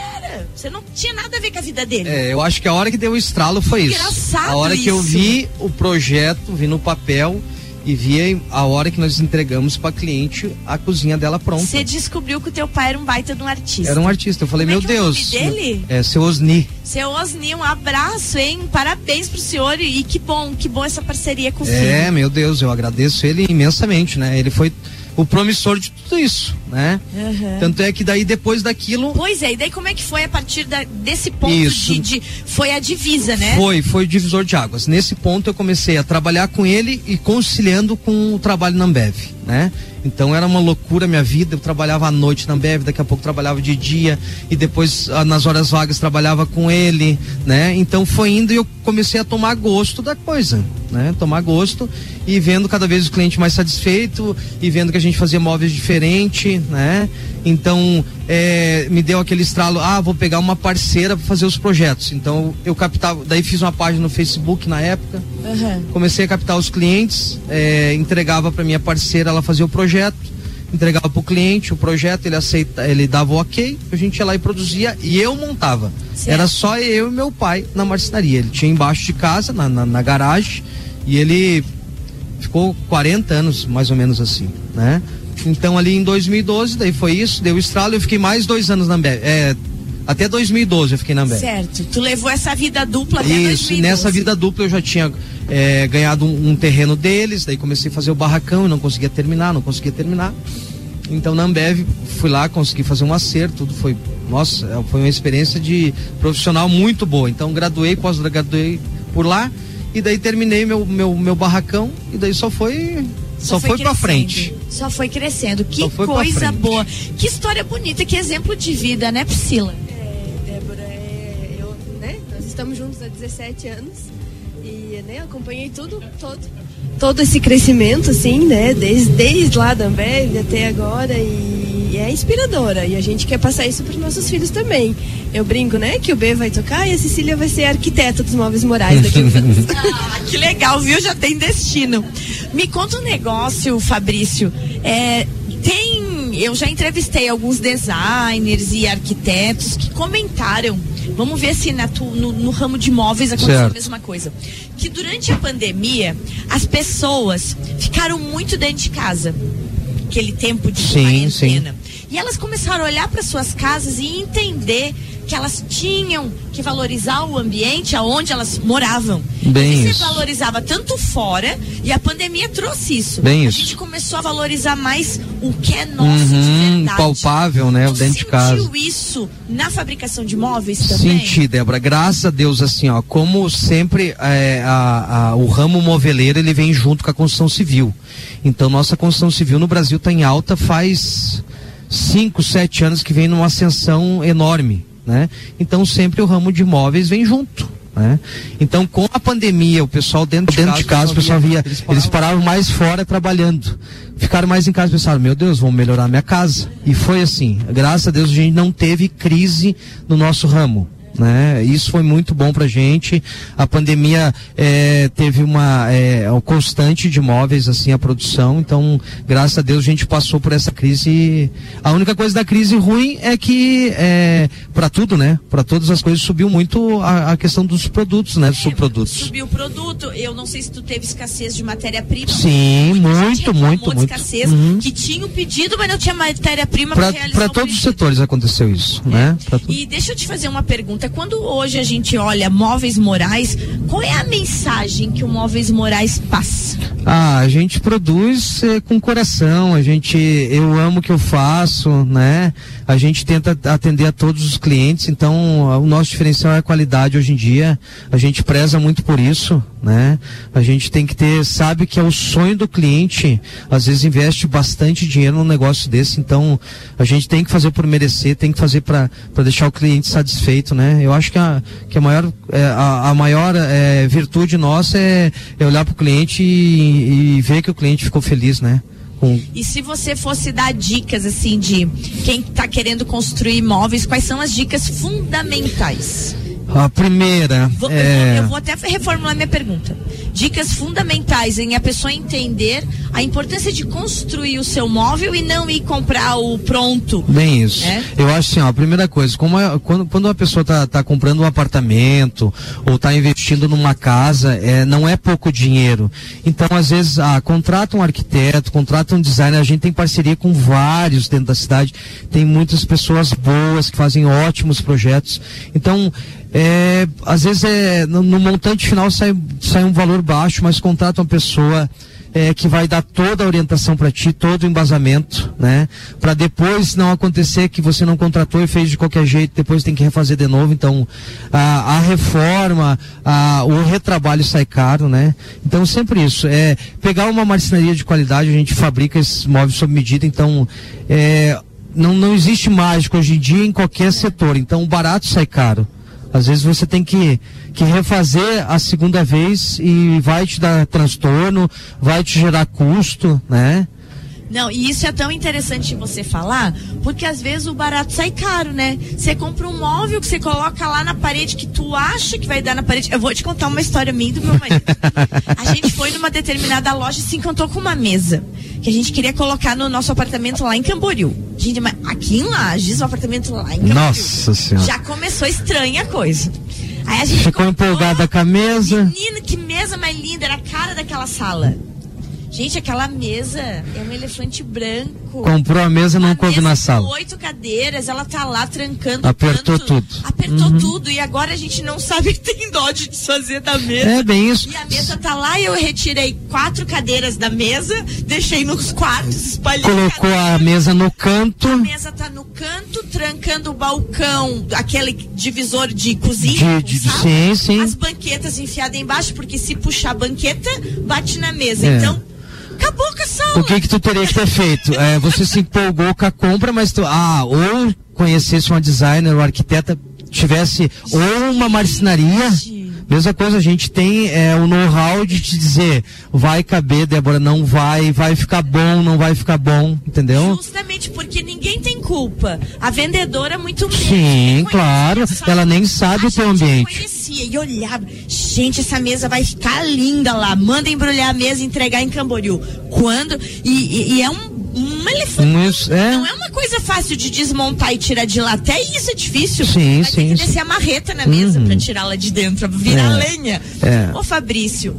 Speaker 2: Você não tinha nada a ver com a vida dele.
Speaker 17: É, eu acho que a hora que deu o estralo foi isso.
Speaker 2: Engraçado
Speaker 17: A hora que eu
Speaker 2: isso.
Speaker 17: vi o projeto, vi no papel e vi a hora que nós entregamos para cliente a cozinha dela pronta.
Speaker 2: Você descobriu que o teu pai era um baita de um artista.
Speaker 17: Era um artista. Eu falei,
Speaker 2: Como é
Speaker 17: meu
Speaker 2: é o
Speaker 17: Deus.
Speaker 2: nome dele?
Speaker 17: É, seu Osni.
Speaker 2: Seu Osni, um abraço, hein? Parabéns pro senhor e que bom, que bom essa parceria com o filho.
Speaker 17: É, meu Deus, eu agradeço ele imensamente, né? Ele foi o promissor de tudo isso, né?
Speaker 2: Aham.
Speaker 17: Tanto é que daí depois daquilo
Speaker 2: Pois é, e daí como é que foi a partir da- desse ponto
Speaker 17: Isso.
Speaker 2: de, de- Foi a divisa, né?
Speaker 17: Foi, foi o divisor de águas. Nesse ponto eu comecei a trabalhar com ele e conciliando com o trabalho na Ambev, né? Então era uma loucura a minha vida. Eu trabalhava à noite na Ambev, daqui a pouco trabalhava de dia e depois ah, nas horas vagas trabalhava com ele, né? Então foi indo e eu comecei a tomar gosto da coisa, né? Tomar gosto e vendo cada vez o cliente mais satisfeito e vendo que a gente fazia móveis diferente, né? Então é, me deu aquele estralo, ah, vou pegar uma parceira para fazer os projetos. Então eu captava, daí fiz uma página no Facebook na época,
Speaker 2: Aham.
Speaker 17: comecei a captar os clientes, é, entregava para minha parceira, ela fazia o projeto, entregava para o cliente o projeto, ele aceita, ele dava o ok, a gente ia lá e produzia e eu montava.
Speaker 2: Certo.
Speaker 17: Era só eu e meu pai na marcenaria. Ele tinha embaixo de casa, na, na, na garagem, e ele ficou 40 anos mais ou menos assim, né? Então ali em 2012, daí foi isso, deu estralo, eu fiquei mais dois anos na Ambev. É, até 2012 eu fiquei na Ambev.
Speaker 2: Certo. Tu levou essa vida dupla até
Speaker 17: Isso, e
Speaker 2: 2012.
Speaker 17: nessa vida dupla eu já tinha é, ganhado um, um terreno deles, daí comecei a fazer o barracão e não conseguia terminar, não conseguia terminar. Então na Ambev fui lá, consegui fazer um acerto, tudo foi, nossa, é, foi uma experiência de profissional muito boa. Então graduei, pós-graduei por lá e daí terminei meu, meu, meu barracão e daí só foi só, foi, pra
Speaker 2: crescendo.
Speaker 17: frente.
Speaker 2: Só foi crescendo. Que
Speaker 17: Só foi
Speaker 2: coisa boa. Que história bonita, que exemplo de vida, né, Priscila?
Speaker 16: Estamos juntos há 17 anos e né, acompanhei tudo, todo, todo esse crescimento, assim, né, desde, desde lá da Ambev até agora e é inspiradora e a gente quer passar isso para os nossos filhos também. Eu brinco, né, que o B vai tocar e a Cecília vai ser arquiteta dos móveis morais daqui a uns anos.
Speaker 2: Ah, que legal, viu? Já tem destino. Me conta um negócio, Fabrício. É, tem. Eu já entrevistei alguns designers e arquitetos que comentaram. Vamos ver se na no, no ramo de imóveis aconteceu a
Speaker 18: Certo.
Speaker 2: mesma coisa. Que durante a pandemia, as pessoas ficaram muito dentro de casa. Aquele tempo de
Speaker 17: Sim,
Speaker 2: quarentena. E elas começaram a olhar para suas casas e entender que elas tinham que valorizar o ambiente aonde elas moravam.
Speaker 17: Bem isso.
Speaker 2: se valorizava tanto fora e a pandemia trouxe isso.
Speaker 17: Bem
Speaker 2: a
Speaker 17: isso.
Speaker 2: gente começou a valorizar mais o que é nosso de
Speaker 17: Uhum,
Speaker 2: verdade.
Speaker 17: palpável, né? Dentro de casa.
Speaker 2: Sentiu isso na fabricação de móveis também?
Speaker 17: Senti, Débora. Graças a Deus, assim, ó, como sempre é, a- a- o ramo moveleiro ele vem junto com a construção civil. Então, nossa construção civil no Brasil está em alta faz cinco, sete anos que vem numa ascensão enorme, né? Então, sempre o ramo de imóveis vem junto. Né? Então, com a pandemia, o pessoal dentro, dentro de casa, o pessoal via, eles paravam mais fora trabalhando. Ficaram mais em casa e pensaram, meu Deus, vamos melhorar minha casa. E foi assim, graças a Deus a gente não teve crise no nosso ramo. Né? Isso foi muito bom pra gente. A pandemia eh, teve uma eh, um constante de imóveis assim a produção. Então, graças a Deus a gente passou por essa crise. A única coisa da crise ruim é que para tudo, né? Para todas as coisas subiu muito a, a questão dos produtos, né? Dos subprodutos.
Speaker 2: Subiu o produto. Eu não sei se tu teve escassez de matéria-prima.
Speaker 17: Sim, muito, muito, muito.
Speaker 2: escassez,
Speaker 17: Uhum.
Speaker 2: que tinha o pedido, mas não tinha matéria-prima para realizar
Speaker 17: Para todos os setores aconteceu isso, né? Pra tu-
Speaker 2: E deixa eu te fazer uma pergunta. Quando hoje a gente olha móveis morais, qual é a mensagem que o móveis morais passa?
Speaker 17: Ah, a gente produz eh, com coração, a gente, eu amo o que eu faço, né? A gente tenta atender a todos os clientes, então o nosso diferencial é a qualidade hoje em dia. A gente preza muito por isso, né? A gente tem que ter, sabe que é o sonho do cliente, às vezes investe bastante dinheiro num negócio desse, então a gente tem que fazer por merecer, tem que fazer para deixar o cliente satisfeito, né? Eu acho que a, que a maior, eh, a, a maior eh, virtude nossa é, é olhar para o cliente e, e ver que o cliente ficou feliz, né? Com,
Speaker 2: E se você fosse dar dicas assim de quem está querendo construir imóveis, quais são as dicas fundamentais?
Speaker 17: A primeira.
Speaker 2: Vou-
Speaker 17: é...
Speaker 2: Eu vou até reformular minha pergunta. Dicas fundamentais em a pessoa entender a importância de construir o seu móvel e não ir comprar o pronto.
Speaker 17: Bem isso.
Speaker 2: É?
Speaker 17: Eu acho assim, ó, a primeira coisa, como é- quando, quando uma pessoa está tá comprando um apartamento ou está investindo numa casa, é, não é pouco dinheiro. Então, às vezes, ah, contrata um arquiteto, contrata um designer, a gente tem parceria com vários dentro da cidade, tem muitas pessoas boas que fazem ótimos projetos. Então, é, às vezes é, no, no montante final sai, sai um valor baixo, mas contrata uma pessoa é, que vai dar toda a orientação para ti, todo o embasamento, né? Para depois não acontecer que você não contratou e fez de qualquer jeito, depois tem que refazer de novo. Então, a, a reforma, a, o retrabalho sai caro, né? Então, sempre isso. É pegar uma marcenaria de qualidade, a gente fabrica esses móveis sob medida, então. É, não, não existe mágico hoje em dia em qualquer setor. Então, o barato sai caro. Às vezes você tem que, que refazer a segunda vez e vai te dar transtorno, vai te gerar custo, né?
Speaker 2: Não, e isso é tão interessante você falar, porque às vezes o barato sai caro, né? Você compra um móvel que você coloca lá na parede que tu acha que vai dar na parede. Eu vou te contar uma história minha e do meu marido. A gente foi numa determinada loja e se encantou com uma mesa que a gente queria colocar no nosso apartamento lá em Camboriú. Gente, mas aqui em Lages, o apartamento lá em Camboriú.
Speaker 17: Nossa Senhora.
Speaker 2: Já começou estranha a coisa. Aí a gente
Speaker 17: Ficou empolgada com a mesa.
Speaker 2: Menina, que mesa mais linda, era a cara daquela sala. Gente, aquela mesa é um elefante branco.
Speaker 17: Comprou a mesa não coube na sala.
Speaker 2: oito cadeiras, ela tá lá trancando
Speaker 17: Apertou tudo.
Speaker 2: Apertou
Speaker 17: Uhum.
Speaker 2: tudo e agora a gente não sabe que tem dó de desfazer da mesa.
Speaker 17: É, bem isso.
Speaker 2: E a mesa tá lá e eu retirei quatro cadeiras da mesa, deixei nos quartos, espalhei.
Speaker 17: Colocou a mesa no canto.
Speaker 2: A mesa tá no canto, trancando o balcão, aquele divisor de cozinha.
Speaker 17: De- de- sim, sim.
Speaker 2: As banquetas enfiadas embaixo, porque se puxar a banqueta, bate na mesa.
Speaker 17: É.
Speaker 2: Então, acabou com a sala.
Speaker 17: O que que tu teria que ter feito? É, você se empolgou com a compra, mas tu, ah, ou conhecesse uma designer ou arquiteta, tivesse ou uma marcenaria. Mesma coisa, a gente tem é, o know-how de te dizer, vai caber, Débora, não vai, vai ficar bom, não vai ficar bom, entendeu?
Speaker 2: Justamente porque ninguém tem culpa. A vendedora muito menos.
Speaker 17: Sim, claro, ela nem sabe o teu ambiente.
Speaker 2: conhecia e olhava. Gente, essa mesa vai ficar linda lá. Manda embrulhar a mesa e entregar em Camboriú. Quando. E, e- e é um, um elefante.
Speaker 17: Um é.
Speaker 2: Não é uma coisa fácil de desmontar e tirar de lá. Até isso é difícil.
Speaker 17: Sim,
Speaker 2: vai
Speaker 17: sim,
Speaker 2: ter que
Speaker 17: sim.
Speaker 2: descer a marreta na mesa
Speaker 17: Uhum.
Speaker 2: pra tirá-la de dentro, pra virar
Speaker 17: É.
Speaker 2: lenha.
Speaker 17: É.
Speaker 2: Ô Fabrício,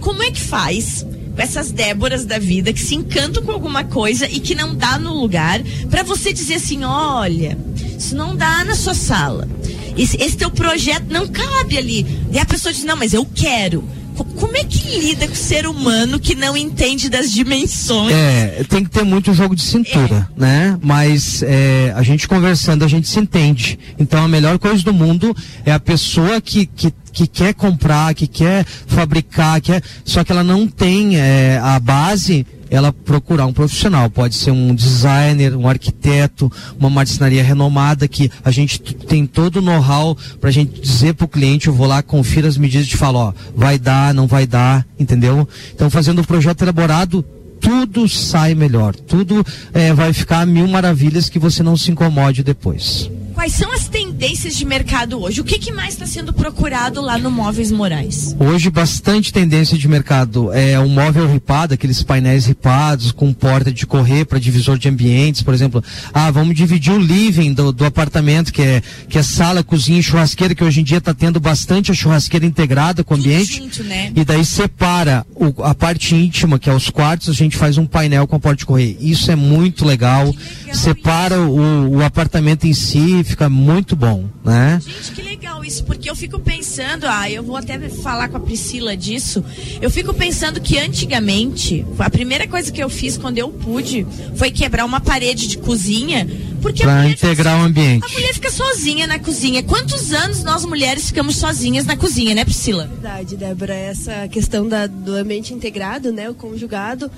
Speaker 2: como é que faz com essas Déboras da vida que se encantam com alguma coisa e que não dá no lugar pra você dizer assim, olha, isso não dá na sua sala. Esse, esse teu projeto não cabe ali. E a pessoa diz, não, mas eu quero. Co- Como é que lida com o ser humano que não entende das dimensões?
Speaker 17: É, tem que ter muito jogo de cintura, né? Mas é, a gente conversando, a gente se entende. Então a melhor coisa do mundo é a pessoa que, que, que quer comprar, que quer fabricar, quer, só que ela não tem é, a base. Ela procurar um profissional, pode ser um designer, um arquiteto, uma marcenaria renomada que a gente tem todo o know-how para a gente dizer para o cliente, eu vou lá, confira as medidas e falo, ó, vai dar, não vai dar, entendeu? Então fazendo o projeto elaborado, tudo sai melhor, tudo eh, vai ficar mil maravilhas que você não se incomode depois.
Speaker 2: Quais são as tendências de mercado hoje? O que, que mais está sendo procurado lá no Móveis Morais?
Speaker 17: Hoje, bastante tendência de mercado é o móvel ripado, aqueles painéis ripados com porta de correr para divisor de ambientes, por exemplo. Ah, vamos dividir o living do, do apartamento, que é, que é sala, cozinha e churrasqueira, que hoje em dia está tendo bastante a churrasqueira integrada com o ambiente.
Speaker 2: junto, né?
Speaker 17: E daí separa o- a parte íntima, que é os quartos, a gente faz um painel com a porta de correr. Isso é muito legal. separa o, o apartamento em si, fica muito bom, né?
Speaker 2: Gente, que legal isso, porque eu fico pensando, ah, eu vou até falar com a Priscila disso. Eu fico pensando que antigamente, a primeira coisa que eu fiz quando eu pude foi quebrar uma parede de cozinha, porque a
Speaker 17: Para
Speaker 2: mulher,
Speaker 17: integrar o ambiente.
Speaker 2: a mulher fica sozinha na cozinha. Quantos anos nós mulheres ficamos sozinhas na cozinha, né, Priscila?
Speaker 16: Verdade, Débora, essa questão da, do ambiente integrado, né, o conjugado,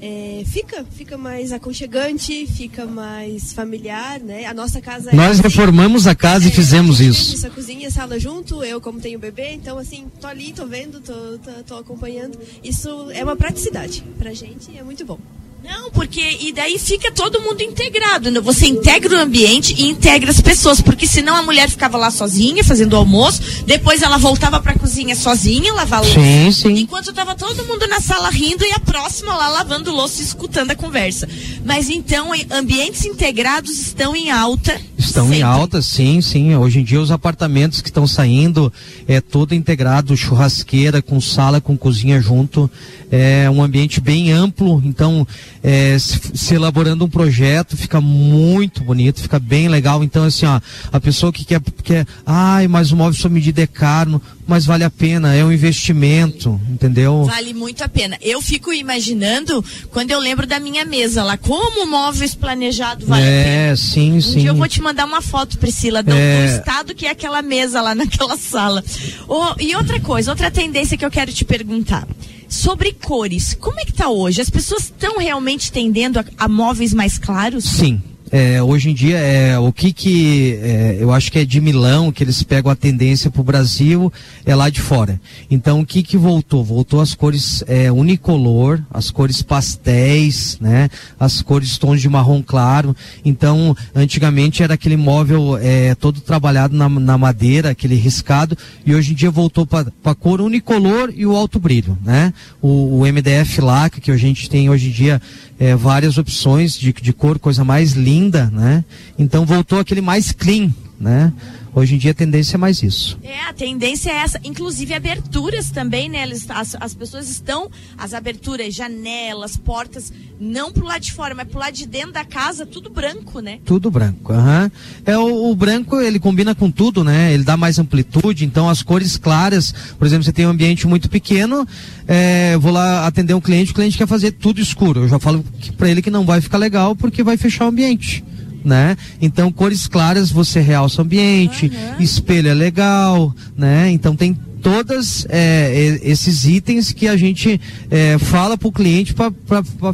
Speaker 16: é, fica, fica mais aconchegante, fica mais familiar, né? A nossa casa
Speaker 17: Nós
Speaker 16: é assim,
Speaker 17: reformamos a casa e
Speaker 16: é,
Speaker 17: fizemos
Speaker 16: a gente
Speaker 17: isso.
Speaker 16: fez Essa cozinha, sala junto, eu como tenho bebê, então assim, tô ali, tô vendo, tô, tô, tô acompanhando. Isso é uma praticidade pra gente e é muito bom.
Speaker 2: Não, porque e daí fica todo mundo integrado. né? Você integra o ambiente e integra as pessoas, porque senão a mulher ficava lá sozinha fazendo o almoço, depois ela voltava pra cozinha sozinha, lavar louça.
Speaker 17: Sim, sim.
Speaker 2: Enquanto tava todo mundo na sala rindo e a próxima lá lavando louça e escutando a conversa. Mas então, ambientes integrados estão em alta.
Speaker 17: Estão em alta, sim, sim. Hoje em dia os apartamentos que estão saindo é todo integrado, churrasqueira com sala, com cozinha junto. É um ambiente bem amplo, então é, se, se elaborando um projeto fica muito bonito, fica bem legal. Então assim, ó, a pessoa que quer, quer ai, mas o móvel sob medida é caro, mas vale a pena, é um investimento, entendeu?
Speaker 2: Vale muito a pena. Eu fico imaginando quando eu lembro da minha mesa lá, como móveis planejado vale a pena.
Speaker 17: é, sim,
Speaker 2: Um
Speaker 17: sim.
Speaker 2: dia eu vou te mandar uma foto, Priscila, do,
Speaker 17: É.
Speaker 2: do estado que é aquela mesa lá naquela sala. Ô, e outra coisa, outra tendência que eu quero te perguntar. Sobre cores, como é que tá hoje? As pessoas estão realmente tendendo a, a móveis mais claros?
Speaker 17: Sim. É, hoje em dia, é, o que que é, eu acho que é de Milão, que eles pegam a tendência para o Brasil, é lá de fora. Então, o que que voltou? Voltou as cores é, unicolor, as cores pastéis, né? As cores tons de marrom claro. Então, antigamente era aquele móvel é, todo trabalhado na, na madeira, aquele riscado, e hoje em dia voltou para a cor unicolor e o alto brilho, né? O, o MDF laca, que a gente tem hoje em dia é, várias opções de, de cor, coisa mais linda, né? Então voltou aquele mais clean, né? Hoje em dia a tendência é mais isso.
Speaker 2: É, a tendência é essa. Inclusive aberturas também, né? Eles, as, as pessoas estão, as aberturas, janelas, portas, não pro lado de fora, mas pro lado de dentro da casa, tudo branco, né?
Speaker 17: Tudo branco, aham. É o, o branco, ele combina com tudo, né? Ele dá mais amplitude, então as cores claras, por exemplo, você tem um ambiente muito pequeno, é, vou lá atender um cliente, o cliente quer fazer tudo escuro. Eu já falo pra ele que não vai ficar legal porque vai fechar o ambiente. Né? Então, cores claras você realça o ambiente, espelho é legal, né? Então tem todas é, esses itens que a gente é, fala para o cliente para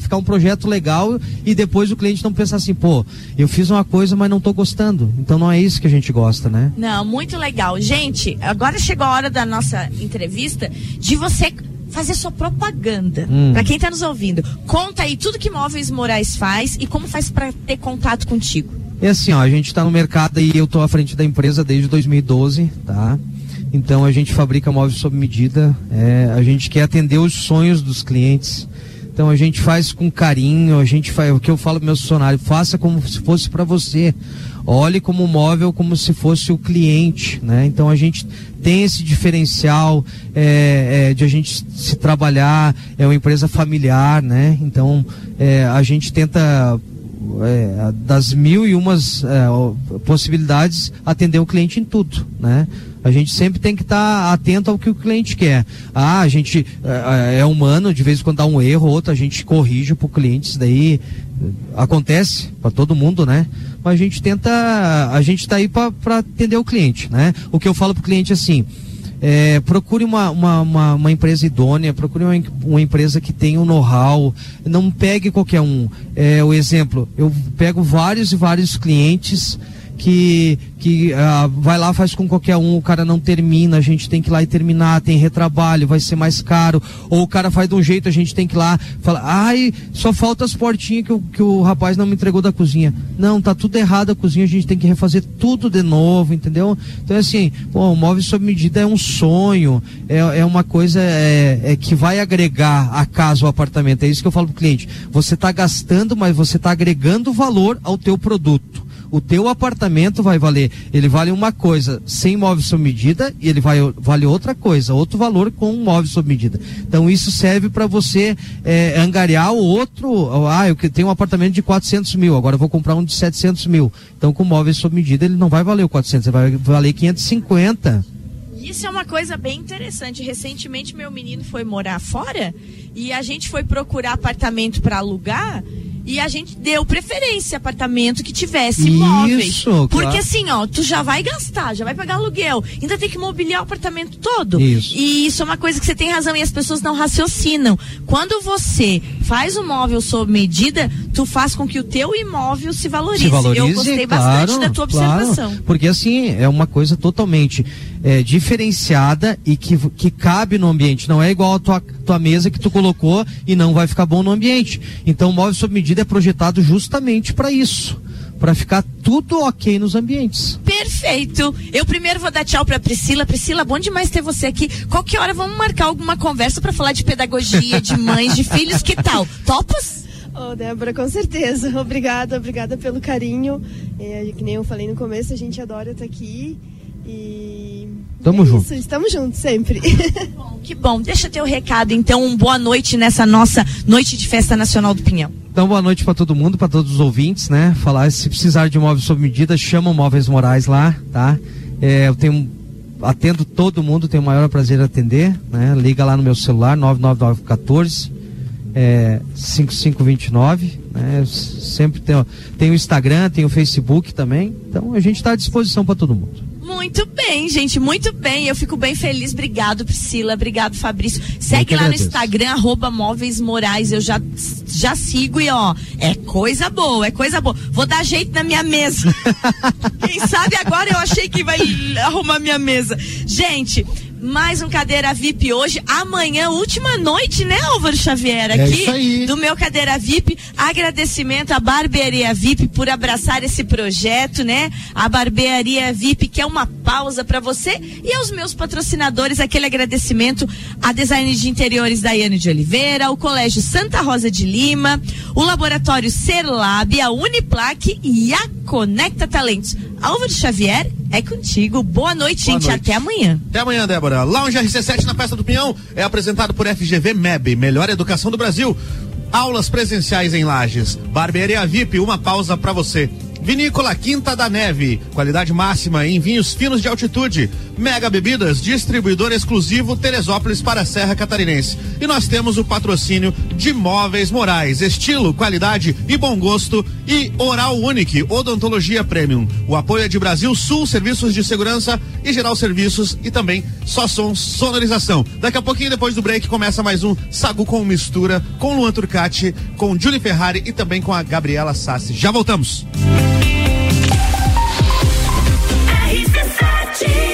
Speaker 17: ficar um projeto legal e depois o cliente não pensar assim, pô, eu fiz uma coisa, mas não estou gostando. Então não é isso que a gente gosta, né?
Speaker 2: Não, muito legal. Gente, agora chegou a hora da nossa entrevista de você fazer sua propaganda.
Speaker 17: Hum.
Speaker 2: Pra quem tá nos ouvindo, conta aí tudo que Móveis Moraes faz e como faz pra ter contato contigo.
Speaker 17: É assim, ó, a gente está no mercado e eu estou à frente da empresa desde 2012, tá? Então a gente fabrica móveis sob medida, é, a gente quer atender os sonhos dos clientes. Então a gente faz com carinho, a gente faz o que eu falo pro meu funcionário, faça como se fosse para você. Olhe como móvel como se fosse o cliente, né? Então a gente tem esse diferencial é, é, de a gente se trabalhar, é uma empresa familiar, né? Então é, a gente tenta é, das mil e umas é, possibilidades atender o cliente em tudo, né? A gente sempre tem que estar atento ao que o cliente quer. Ah, a gente é, é humano, de vez em quando dá um erro, outro a gente corrige para o cliente, isso daí eh, acontece para todo mundo, né? Mas a gente tenta, a gente está aí para atender o cliente, né? O que eu falo para o cliente é assim, é, procure uma, uma, uma, uma empresa idônea, procure uma, uma empresa que tenha um know-how, não pegue qualquer um. É, o exemplo, eu pego vários e vários clientes que, que ah, vai lá, faz com qualquer um, o cara não termina, a gente tem que ir lá e terminar, tem retrabalho, vai ser mais caro, ou o cara faz de um jeito, a gente tem que ir lá, fala, ai, só falta as portinhas que, o- que o rapaz não me entregou da cozinha. Não, tá tudo errado a cozinha, a gente tem que refazer tudo de novo, entendeu? Então, assim, pô, o móvel sob medida é um sonho, é, é uma coisa é, é que vai agregar a casa, o apartamento. É isso que eu falo pro cliente. Você tá gastando, mas você tá agregando valor ao teu produto. O teu apartamento vai valer, ele vale uma coisa sem móvel sob medida e ele vai vale outra coisa, outro valor com um móvel sob medida. Então isso serve para você é, angariar o outro. Ah, eu tenho um apartamento de 400 mil, agora eu vou comprar um de 700 mil. Então com móvel sob medida ele não vai valer o 400, ele vai valer 550.
Speaker 2: Isso é uma coisa bem interessante. Recentemente meu menino foi morar fora e a gente foi procurar apartamento para alugar e a gente deu preferência apartamento que tivesse móveis.
Speaker 17: Isso,
Speaker 2: Porque
Speaker 17: claro.
Speaker 2: assim, ó, tu já vai gastar, já vai pagar aluguel, ainda tem que mobiliar o apartamento todo.
Speaker 17: Isso.
Speaker 2: E isso é uma coisa que você tem razão e as pessoas não raciocinam. Quando você faz um móvel sob medida, tu faz com que o teu imóvel se valorize.
Speaker 17: se valorize,
Speaker 2: Eu gostei
Speaker 17: claro,
Speaker 2: bastante da tua
Speaker 17: claro.
Speaker 2: observação.
Speaker 17: porque assim, é uma coisa totalmente é, diferenciada e que, que cabe no ambiente. Não é igual a tua, tua mesa que tu colocou e não vai ficar bom no ambiente. Então o móvel sob medida é projetado justamente para isso. Para ficar tudo ok nos ambientes.
Speaker 2: Perfeito. Eu primeiro vou dar tchau pra Priscila. Priscila, bom demais ter você aqui. Qualquer hora vamos marcar alguma conversa pra falar de pedagogia, de mães, de filhos, que tal? Topas?
Speaker 16: Ô, Débora, com certeza. Obrigada, obrigada pelo carinho. É, que nem eu falei no começo, a gente adora estar aqui. E.
Speaker 17: Tamo
Speaker 16: é
Speaker 17: junto.
Speaker 16: Isso, estamos juntos sempre.
Speaker 2: Que bom. Deixa teu recado, então. Um boa noite nessa nossa noite de festa nacional do Pinhão.
Speaker 17: Então, boa noite para todo mundo, para todos os ouvintes, né? Falar, se precisar de móveis sob medida, chama o Móveis Morais lá, tá? É, eu tenho, atendo todo mundo, tenho o maior prazer em atender, né? Liga lá no meu celular, 99914 é, 5529, né? Eu sempre tenho, tem o Instagram, tem o Facebook também, então a gente está à disposição para todo mundo.
Speaker 2: Muito bem, gente, muito bem. Eu fico bem feliz. Obrigado, Priscila. Obrigado, Fabrício. Segue lá no. Instagram, arroba Móveis Morais. Eu já, já sigo e ó, é coisa boa, é coisa boa. Vou dar jeito na minha mesa. Quem sabe agora eu achei que vai arrumar minha mesa. Gente, mais um cadeira VIP hoje. Amanhã, última noite, né, Álvaro Xavier?
Speaker 17: É
Speaker 2: Aqui
Speaker 17: isso aí.
Speaker 2: do meu cadeira VIP. Agradecimento à Barbearia VIP por abraçar esse projeto, né? A Barbearia VIP que é uma pausa para você e aos meus patrocinadores aquele agradecimento a Design de Interiores Daiane de Oliveira, o Colégio Santa Rosa de Lima, o Laboratório Serlab, a Uniplaque e a Conecta Talentos. Álvaro Xavier, é contigo. Boa noite,
Speaker 4: Boa
Speaker 2: gente.
Speaker 4: noite.
Speaker 2: Até amanhã.
Speaker 4: Até amanhã, Débora. Lounge RC7 na Festa do Pinhão é apresentado por FGV MEB, Melhor Educação do Brasil. Aulas presenciais em Lages. Barbearia VIP, uma pausa pra você. Vinícola Quinta da Neve, qualidade máxima em vinhos finos de altitude. Mega Bebidas, distribuidor exclusivo Teresópolis para a Serra Catarinense. E nós temos o patrocínio de Móveis Morais, estilo, qualidade e bom gosto. E Oral Unique, Odontologia Premium. O apoio é de Brasil Sul, Serviços de Segurança e Geral Serviços e também Só Som Sonorização. Daqui a pouquinho, depois do break, começa mais um Sagu com Mistura com Luan Turcati, com Julie Ferrari e também com a Gabriela Sassi. Já voltamos. she